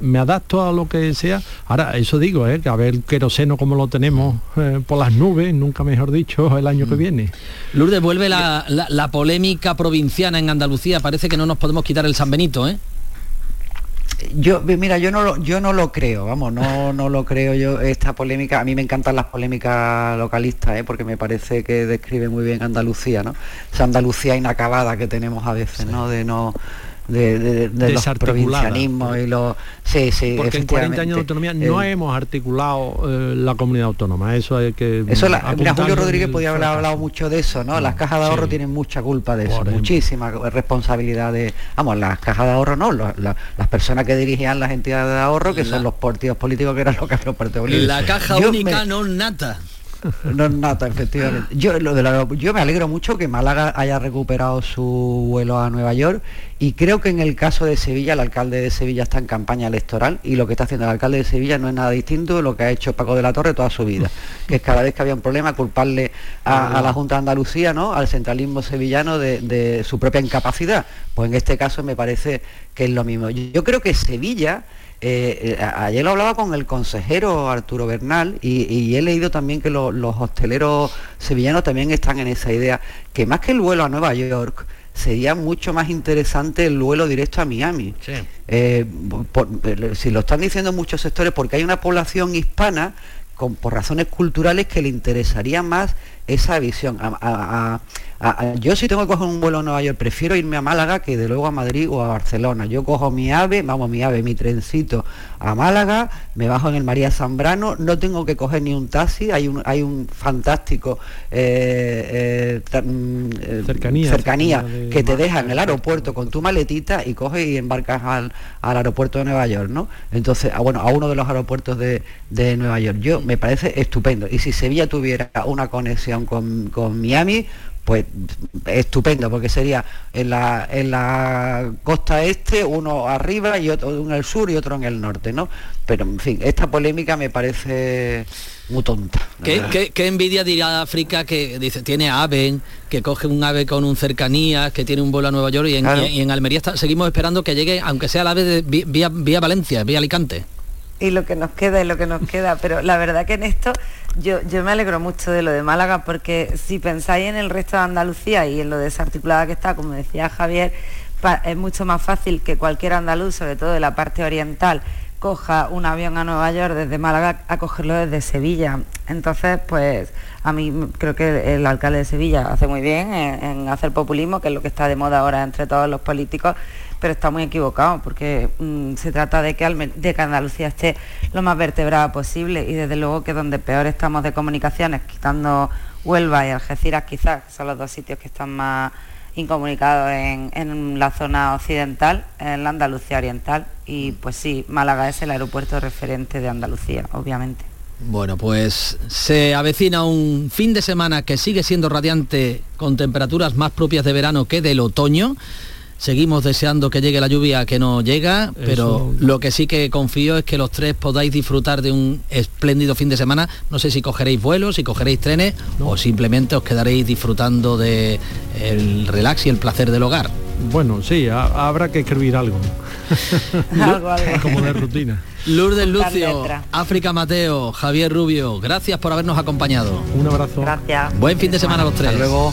S14: me, adapto a lo que sea. Ahora, eso digo, ¿eh? que a ver el queroseno como lo tenemos eh, por las nubes, nunca mejor dicho, el año que mm. viene.
S1: Lourdes, vuelve la, la polémica provinciana en Andalucía. Parece que no nos podemos quitar el San Benito, ¿eh?
S15: Yo, mira, yo no lo, yo no lo creo, vamos, no, no lo creo yo, esta polémica, a mí me encantan las polémicas localistas, ¿eh? porque me parece que describe muy bien Andalucía, ¿no? Esa Andalucía inacabada que tenemos a veces, ¿no? De no de, los provincianismos y los
S14: sí sí porque en 40 años de autonomía no hemos articulado eh, la comunidad autónoma eso hay que
S15: eso mira Julio Rodríguez podía haber hablado mucho de eso no las cajas de ahorro tienen mucha culpa de eso muchísima responsabilidad de vamos las cajas de ahorro no las personas que dirigían las entidades de ahorro que son los partidos políticos que eran los que los partidos
S1: la caja única no nata
S15: No es nata, efectivamente. Yo, lo de la- yo me alegro mucho que Málaga haya recuperado su vuelo a Nueva York y creo que en el caso de Sevilla, el alcalde de Sevilla está en campaña electoral y lo que está haciendo el alcalde de Sevilla no es nada distinto de lo que ha hecho Paco de la Torre toda su vida, *laughs* que es cada vez que había un problema culparle a, a la Junta de Andalucía, ¿no? al centralismo sevillano de, de su propia incapacidad. Pues en este caso me parece que es lo mismo. Yo, yo creo que Sevilla eh, eh, ayer lo hablaba con el consejero Arturo Bernal y, y he leído también que lo- los hosteleros sevillanos también están en esa idea, que más que el vuelo a Nueva York, sería mucho más interesante el vuelo directo a Miami. Eh, por- eh, si lo están diciendo muchos sectores, porque hay una población hispana con- por razones culturales que le interesaría más esa visión. A- a- a- yo si tengo que coger un vuelo a Nueva York, prefiero irme a Málaga que de luego a Madrid o a Barcelona. Yo cojo mi ave, vamos, mi ave, mi trencito a Málaga, me bajo en el María Zambrano, no tengo que coger ni un taxi, hay un, hay un fantástico eh, eh, mm, eh,
S14: Cercanía,
S15: cercanía
S14: de
S15: que te deja en el aeropuerto con tu maletita y coges y embarcas al, al aeropuerto de Nueva York, ¿no? Entonces, a, bueno, a uno de los aeropuertos de, de Nueva York. Yo me parece estupendo. Y si Sevilla tuviera una conexión con, con Miami, pues estupendo, porque sería en la, en la costa este, uno arriba y otro uno en el sur y otro en el norte, ¿no? Pero en fin, esta polémica me parece muy tonta.
S1: ¿Qué,
S15: verdad.
S1: qué- qué envidia dirá África que dice tiene ave, que coge un ave con un cercanías, que tiene un vuelo a Nueva York y en,
S13: Claro.
S1: y en Almería está- seguimos esperando que llegue, aunque sea el ave de vía, vía Valencia, vía Alicante?
S13: y lo que nos queda y lo que nos queda. Pero la verdad que en esto yo, yo me alegro mucho de lo de Málaga porque si pensáis en el resto de Andalucía y en lo desarticulada que está, como decía Javier, es mucho más fácil que cualquier andaluz, sobre todo de la parte oriental, coja un avión a Nueva York desde Málaga a cogerlo desde Sevilla. Entonces, pues a mí creo que el alcalde de Sevilla hace muy bien en, en hacer populismo, que es lo que está de moda ahora entre todos los políticos, pero está muy equivocado porque mm, se trata de que, de Andalucía esté lo más vertebrada posible y desde luego que donde peor estamos de comunicaciones, quitando Huelva y Algeciras quizás, que son los dos sitios que están más incomunicados en, en la zona occidental, en la Andalucía oriental y pues sí, Málaga es el aeropuerto referente de Andalucía, obviamente.
S1: Bueno, pues se avecina un fin de semana que sigue siendo radiante con temperaturas más propias de verano que del otoño. Seguimos deseando que llegue la lluvia que no llega, pero lo que sí que confío es que los tres podáis disfrutar de un espléndido fin de semana. No sé si cogeréis vuelos, si cogeréis trenes o simplemente os quedaréis disfrutando de el relax y el placer del hogar.
S14: Bueno, sí, ha- habrá que escribir algo. *laughs*
S13: Algo, algo.
S14: Como de rutina.
S1: Lourdes Lucio. África Mateo, Javier Rubio, gracias por habernos acompañado.
S14: Un abrazo.
S13: Gracias.
S1: Buen fin de semana a los tres.
S15: Hasta luego.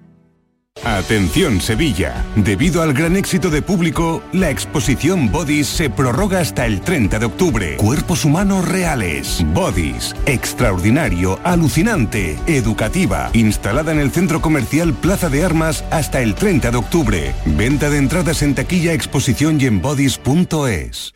S16: Atención Sevilla, debido al gran éxito de público, la exposición Bodies se prorroga hasta el 30 de octubre. Cuerpos humanos reales. Bodies, extraordinario, alucinante, educativa, instalada en el centro comercial Plaza de Armas hasta el 30 de octubre. Venta de entradas en taquilla, exposición y en bodies.es.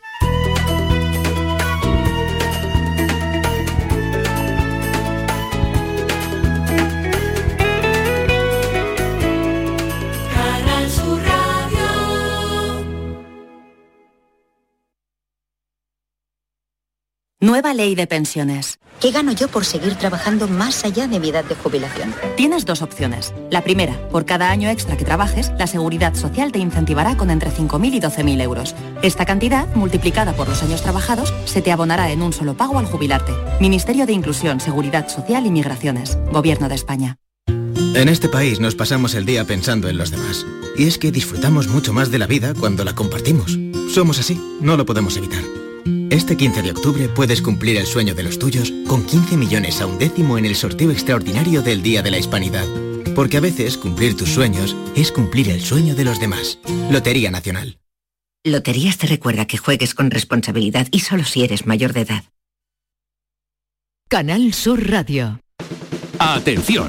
S8: Nueva ley de pensiones.
S17: ¿Qué gano yo por seguir trabajando más allá de mi edad de jubilación?
S8: Tienes dos opciones. La primera, por cada año extra que trabajes, la Seguridad Social te incentivará con entre 5.000 y 12.000 euros. Esta cantidad, multiplicada por los años trabajados, se te abonará en un solo pago al jubilarte. Ministerio de Inclusión, Seguridad Social y Migraciones. Gobierno de España.
S18: En este país nos pasamos el día pensando en los demás. Y es que disfrutamos mucho más de la vida cuando la compartimos. Somos así, no lo podemos evitar. Este 15 de octubre puedes cumplir el sueño de los tuyos con 15 millones a un décimo en el sorteo extraordinario del Día de la Hispanidad. Porque a veces cumplir tus sueños es cumplir el sueño de los demás. Lotería Nacional.
S17: Loterías te recuerda que juegues con responsabilidad y solo si eres mayor de edad.
S5: Canal Sur Radio.
S6: Atención,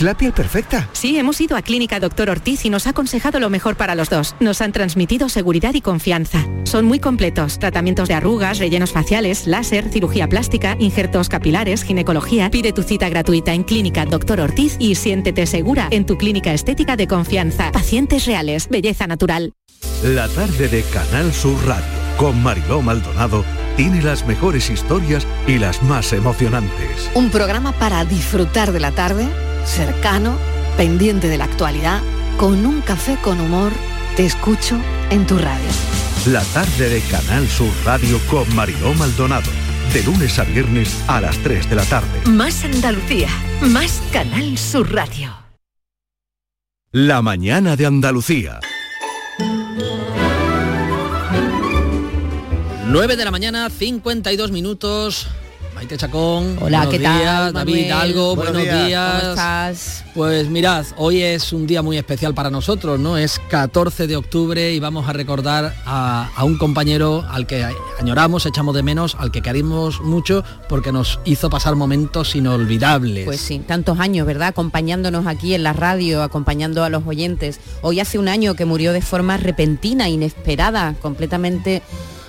S19: La piel perfecta.
S20: Sí, hemos ido a Clínica Doctor Ortiz y nos ha aconsejado lo mejor para los dos. Nos han transmitido seguridad y confianza. Son muy completos. Tratamientos de arrugas, rellenos faciales, láser, cirugía plástica, injertos capilares, ginecología. Pide tu cita gratuita en Clínica Doctor Ortiz y siéntete segura en tu clínica estética de confianza. Pacientes reales, belleza natural.
S21: La tarde de Canal Sur Radio con Mariló Maldonado tiene las mejores historias y las más emocionantes.
S22: Un programa para disfrutar de la tarde, cercano, pendiente de la actualidad, con un café con humor. Te escucho en tu radio.
S21: La tarde de Canal Sur Radio con Mariló Maldonado. De lunes a viernes a las 3 de la tarde.
S5: Más Andalucía, más Canal Sur Radio.
S21: La mañana de Andalucía.
S1: 9 de la mañana, 52 minutos. Maite Chacón.
S23: Hola,
S1: buenos
S23: ¿qué tal,
S1: días, David
S23: Manuel?
S1: Hidalgo,
S23: Buenos
S1: buenos,
S23: días.
S1: días.
S23: ¿Cómo estás?
S1: Pues mirad, hoy es un día muy especial para nosotros, ¿no? Es 14 de octubre y vamos a recordar a, a un compañero al que añoramos, echamos de menos, al que queremos mucho porque nos hizo pasar momentos inolvidables.
S23: Pues sí, tantos años, ¿verdad? Acompañándonos aquí en la radio, acompañando a los oyentes. Hoy hace un año que murió de forma repentina, inesperada, completamente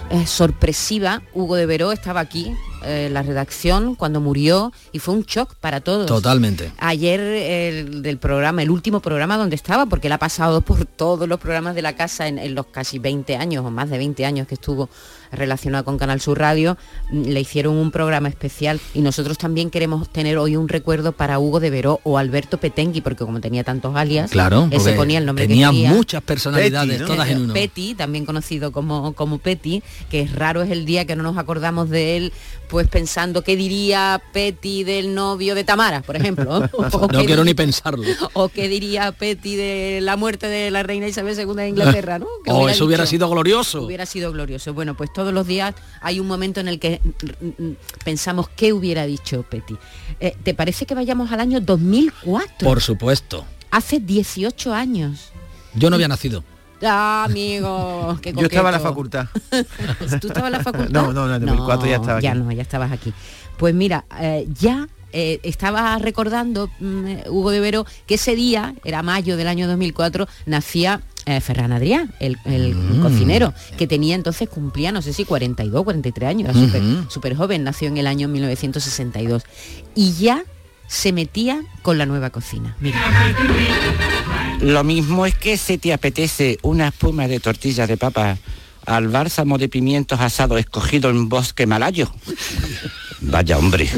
S23: eh, sorpresiva. Hugo de Veró estaba aquí eh, la redacción cuando murió y fue un shock para todos.
S1: Totalmente.
S23: Ayer el del programa, el último programa donde estaba, porque él ha pasado por todos los programas de la casa en, en los casi 20 años o más de 20 años que estuvo relacionado con Canal Sur Radio, mm, le hicieron un programa especial y nosotros también queremos tener hoy un recuerdo para Hugo de Veró o Alberto Petengui, porque como tenía tantos alias,
S1: Claro,
S23: él se
S1: porque
S23: ponía el nombre
S1: tenía
S23: que quería.
S1: muchas personalidades,
S23: Petty,
S1: todas en uno.
S23: Petty, también conocido como, como Petty, que es raro es el día que no nos acordamos de él, pues pensando qué diría Petty del novio de Tamara, por ejemplo. *laughs* O
S1: no quiero ni pensarlo. *laughs*
S23: o qué diría Petty de la muerte de la reina Isabel II de Inglaterra, ¿no? ¿Qué *laughs*
S1: Oh, eso hubiera
S23: dicho?
S1: sido glorioso.
S23: Hubiera sido glorioso. Bueno, pues todos los días hay un momento en el que mm, mm, pensamos qué hubiera dicho Petty. Eh, ¿Te parece que vayamos al año 2004?
S1: Por supuesto.
S23: Hace 18 años.
S1: Yo no había nacido.
S23: Ah, amigo, qué
S24: Yo estaba en la facultad. *laughs*
S23: ¿Tú estabas en la facultad?
S24: No, no, en el 2004 ya estaba
S23: Ya
S24: aquí.
S23: no, ya estabas aquí. Pues mira, eh, ya eh, estaba recordando, mm, Hugo de Vero, que ese día, era mayo del año 2004, nacía eh, Ferran Adrià, el, el
S1: Mm.
S23: cocinero, que tenía entonces, cumplía, no sé si 42, 43 años, era súper joven, nació en el año 1962. Y ya se metía con la nueva cocina. Mira.
S25: Lo mismo es que se te apetece una espuma de tortilla de papa al bálsamo de pimientos asados escogido en bosque malayo. Vaya hombre.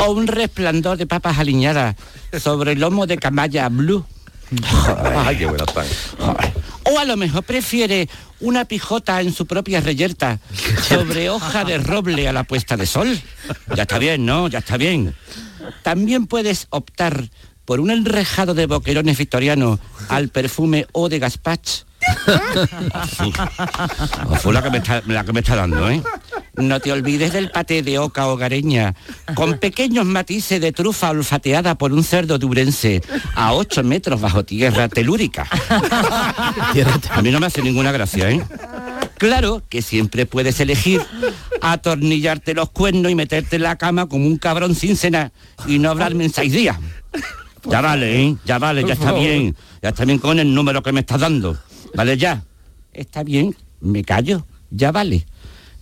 S25: O un resplandor de papas aliñadas sobre el lomo de camaya blue.
S26: Ay, qué buena.
S25: O a lo mejor prefiere una pijota en su propia reyerta sobre hoja de roble a la puesta de sol. Ya está bien, ¿no? Ya está bien. También puedes optar por un enrejado de boquerones victorianos al perfume o de. *laughs* Fue la que, me está, la que me está dando, ¿eh? No te olvides del paté de oca hogareña, con pequeños matices de trufa olfateada por un cerdo durense a 8 metros bajo tierra telúrica. A mí no me hace ninguna gracia, ¿eh? Claro que siempre puedes elegir atornillarte los cuernos y meterte en la cama como un cabrón sin cena y no hablarme en seis días. Ya vale, ¿eh? Ya vale, ya está bien. Ya está bien con el número que me estás dando. Vale, ya. Está bien, me callo. Ya vale.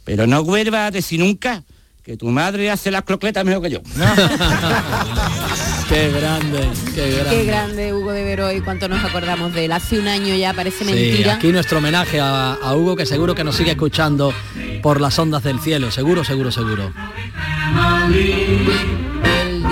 S25: Pero no vuelva a decir nunca que tu madre hace las croquetas mejor que yo. *laughs*
S1: Qué grande, qué grande.
S23: Qué grande Hugo de Vero y cuánto nos acordamos de él. Hace un año ya parece
S1: Sí,
S23: mentira.
S1: aquí nuestro homenaje a, a Hugo, que seguro que nos sigue escuchando por las ondas del cielo. Seguro, seguro, seguro.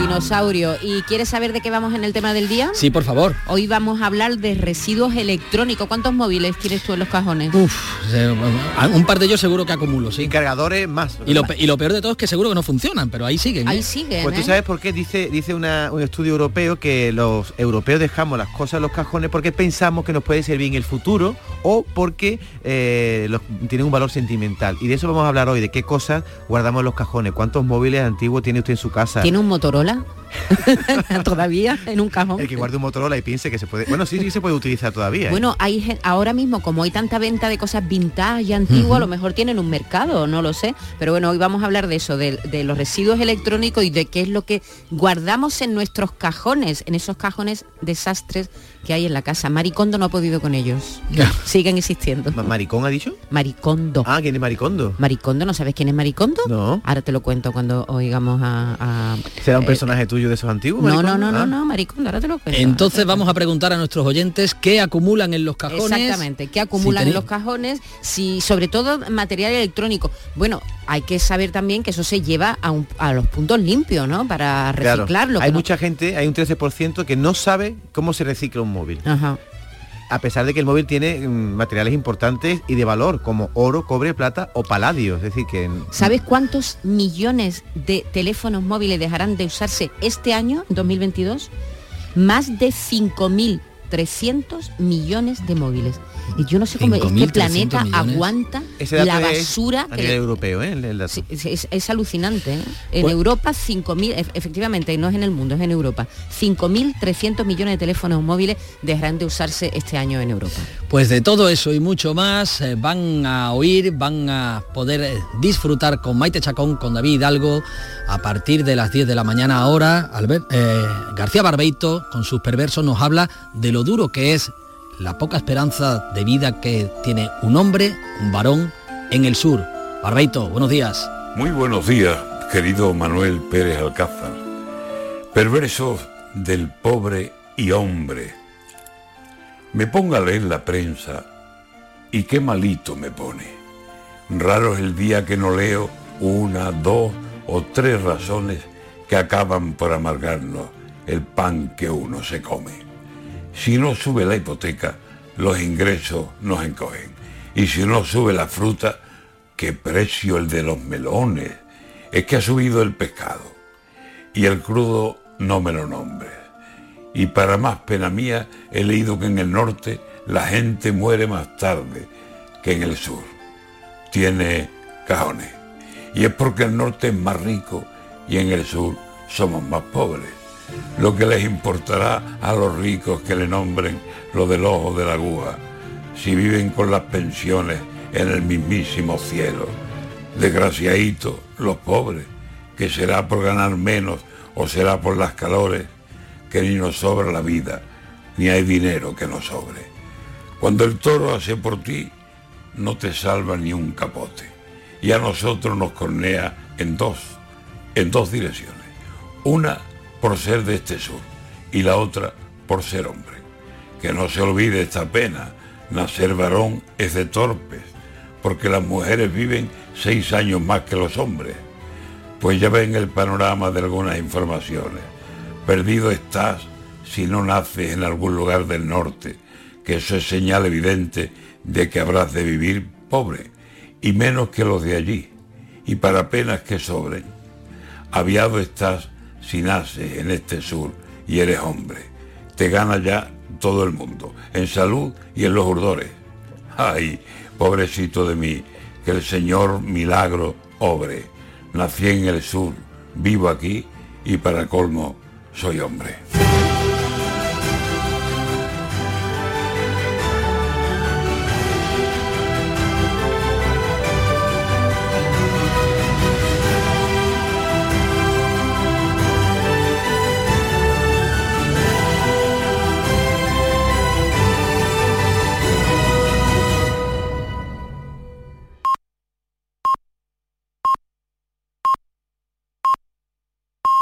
S23: Dinosaurio. ¿Y quieres saber de qué vamos en el tema del día?
S1: Sí, por favor.
S23: Hoy vamos a hablar de residuos electrónicos. ¿Cuántos móviles tienes tú en los cajones?
S1: Uf, se- un par de ellos seguro que acumulo, sí.
S24: cargadores más.
S1: Y lo, pe- y lo peor de todo es que seguro que no funcionan, pero ahí siguen.
S23: Ahí
S1: ¿eh?
S23: siguen,
S24: Pues tú
S23: ¿eh?
S24: sabes por qué dice, dice una- un estudio europeo que los europeos dejamos las cosas en los cajones porque pensamos que nos puede servir en el futuro o porque eh, los- tienen un valor sentimental. Y de eso vamos a hablar hoy, de qué cosas guardamos en los cajones, cuántos móviles antiguos tiene usted en su casa.
S23: ¿Tiene un Motorola? Ya. *laughs* ¿Todavía en un cajón?
S24: El que guarde un Motorola y piense que se puede... Bueno, sí, sí se puede utilizar todavía. ¿eh?
S23: Bueno, hay ahora mismo, como hay tanta venta de cosas vintage y antiguas, a lo mejor tienen un mercado, no lo sé. Pero bueno, hoy vamos a hablar de eso, de, de los residuos electrónicos y de qué es lo que guardamos en nuestros cajones, en esos cajones desastres que hay en la casa. Maricondo no ha podido con ellos. Siguen existiendo.
S24: ¿Maricón ha dicho?
S23: Maricondo.
S24: Ah, ¿quién es Maricondo?
S23: Maricondo, ¿no sabes quién es Maricondo?
S24: No.
S23: Ahora te lo cuento cuando oigamos a... a-
S24: ¿Será un
S23: eh,
S24: personaje tuyo de esos antiguos?
S23: no, no, no, no,
S24: Ah.
S23: no, Maricondo, ahora te lo cuento.
S1: Entonces vamos a preguntar a nuestros oyentes qué acumulan en los cajones.
S23: Exactamente, que acumulan
S1: Si
S23: en los cajones, si sobre todo material electrónico. Bueno, hay que saber también que eso se lleva a, un- a los puntos limpios, ¿no? Para
S24: Claro,
S23: reciclarlo.
S24: hay
S23: que no-
S24: mucha gente, hay un 13% que no sabe cómo se recicla un móvil.
S23: Ajá.
S24: A pesar de que el móvil tiene mm, materiales importantes y de valor, como oro, cobre, plata o paladio. Es decir, que
S23: ¿Sabes cuántos millones de teléfonos móviles dejarán de usarse este año, 2022? Más de 5.300 millones de móviles. Y yo no sé cómo este
S24: 5.300
S23: planeta
S24: millones.
S23: aguanta la
S24: es
S23: basura
S24: a
S23: que
S24: nivel
S23: le-
S24: europeo, ¿eh? El- el dato.
S23: Sí, es, es- es alucinante. ¿eh? En
S1: Bueno.
S23: Europa 5.000, ef- efectivamente, no es en el mundo, es en Europa. 5.300 millones de teléfonos móviles dejarán de usarse este año en Europa.
S1: Pues de todo eso y mucho más eh, van a oír, van a poder eh, disfrutar con Maite Chacón, con David Hidalgo, a partir de las 10 de la mañana ahora. Albert, eh, García Barbeito, con sus perversos, nos habla de lo duro que es la poca esperanza de vida que tiene un hombre, un varón, en el sur. Barbeito, buenos días.
S27: Muy buenos días, querido Manuel Pérez Alcázar. Perverso del pobre y hombre. Me ponga a leer la prensa y qué malito me pone. Raro es el día que no leo una, dos o tres razones que acaban por amargarnos el pan que uno se come. Si no sube la hipoteca, los ingresos nos encogen. Y si no sube la fruta, ¿qué precio el de los melones? Es que ha subido el pescado. Y el crudo no me lo nombres. Y para más pena mía, he leído que en el norte la gente muere más tarde que en el sur. Tiene cajones. Y es porque el norte es más rico y en el sur somos más pobres. Lo que les importará a los ricos que le nombren lo del ojo de la aguja. si viven con las pensiones en el mismísimo cielo. Desgraciaditos los pobres, que será por ganar menos o será por las calores, que ni nos sobra la vida, ni hay dinero que nos sobre. Cuando el toro hace por ti, no te salva ni un capote. Y a nosotros nos cornea en dos, en dos direcciones. Una por ser de este sur y la otra por ser hombre. Que no se olvide esta pena, nacer varón es de torpes, porque las mujeres viven seis años más que los hombres. Pues ya ven el panorama de algunas informaciones. Perdido estás si no naces en algún lugar del norte, que eso es señal evidente de que habrás de vivir pobre, y menos que los de allí, y para penas que sobren. Aviado estás si naces en este sur y eres hombre. Te gana ya todo el mundo, en salud y en los urdores. Ay, pobrecito de mí, que el Señor milagro obre. Nací en el sur, vivo aquí y para colmo soy hombre.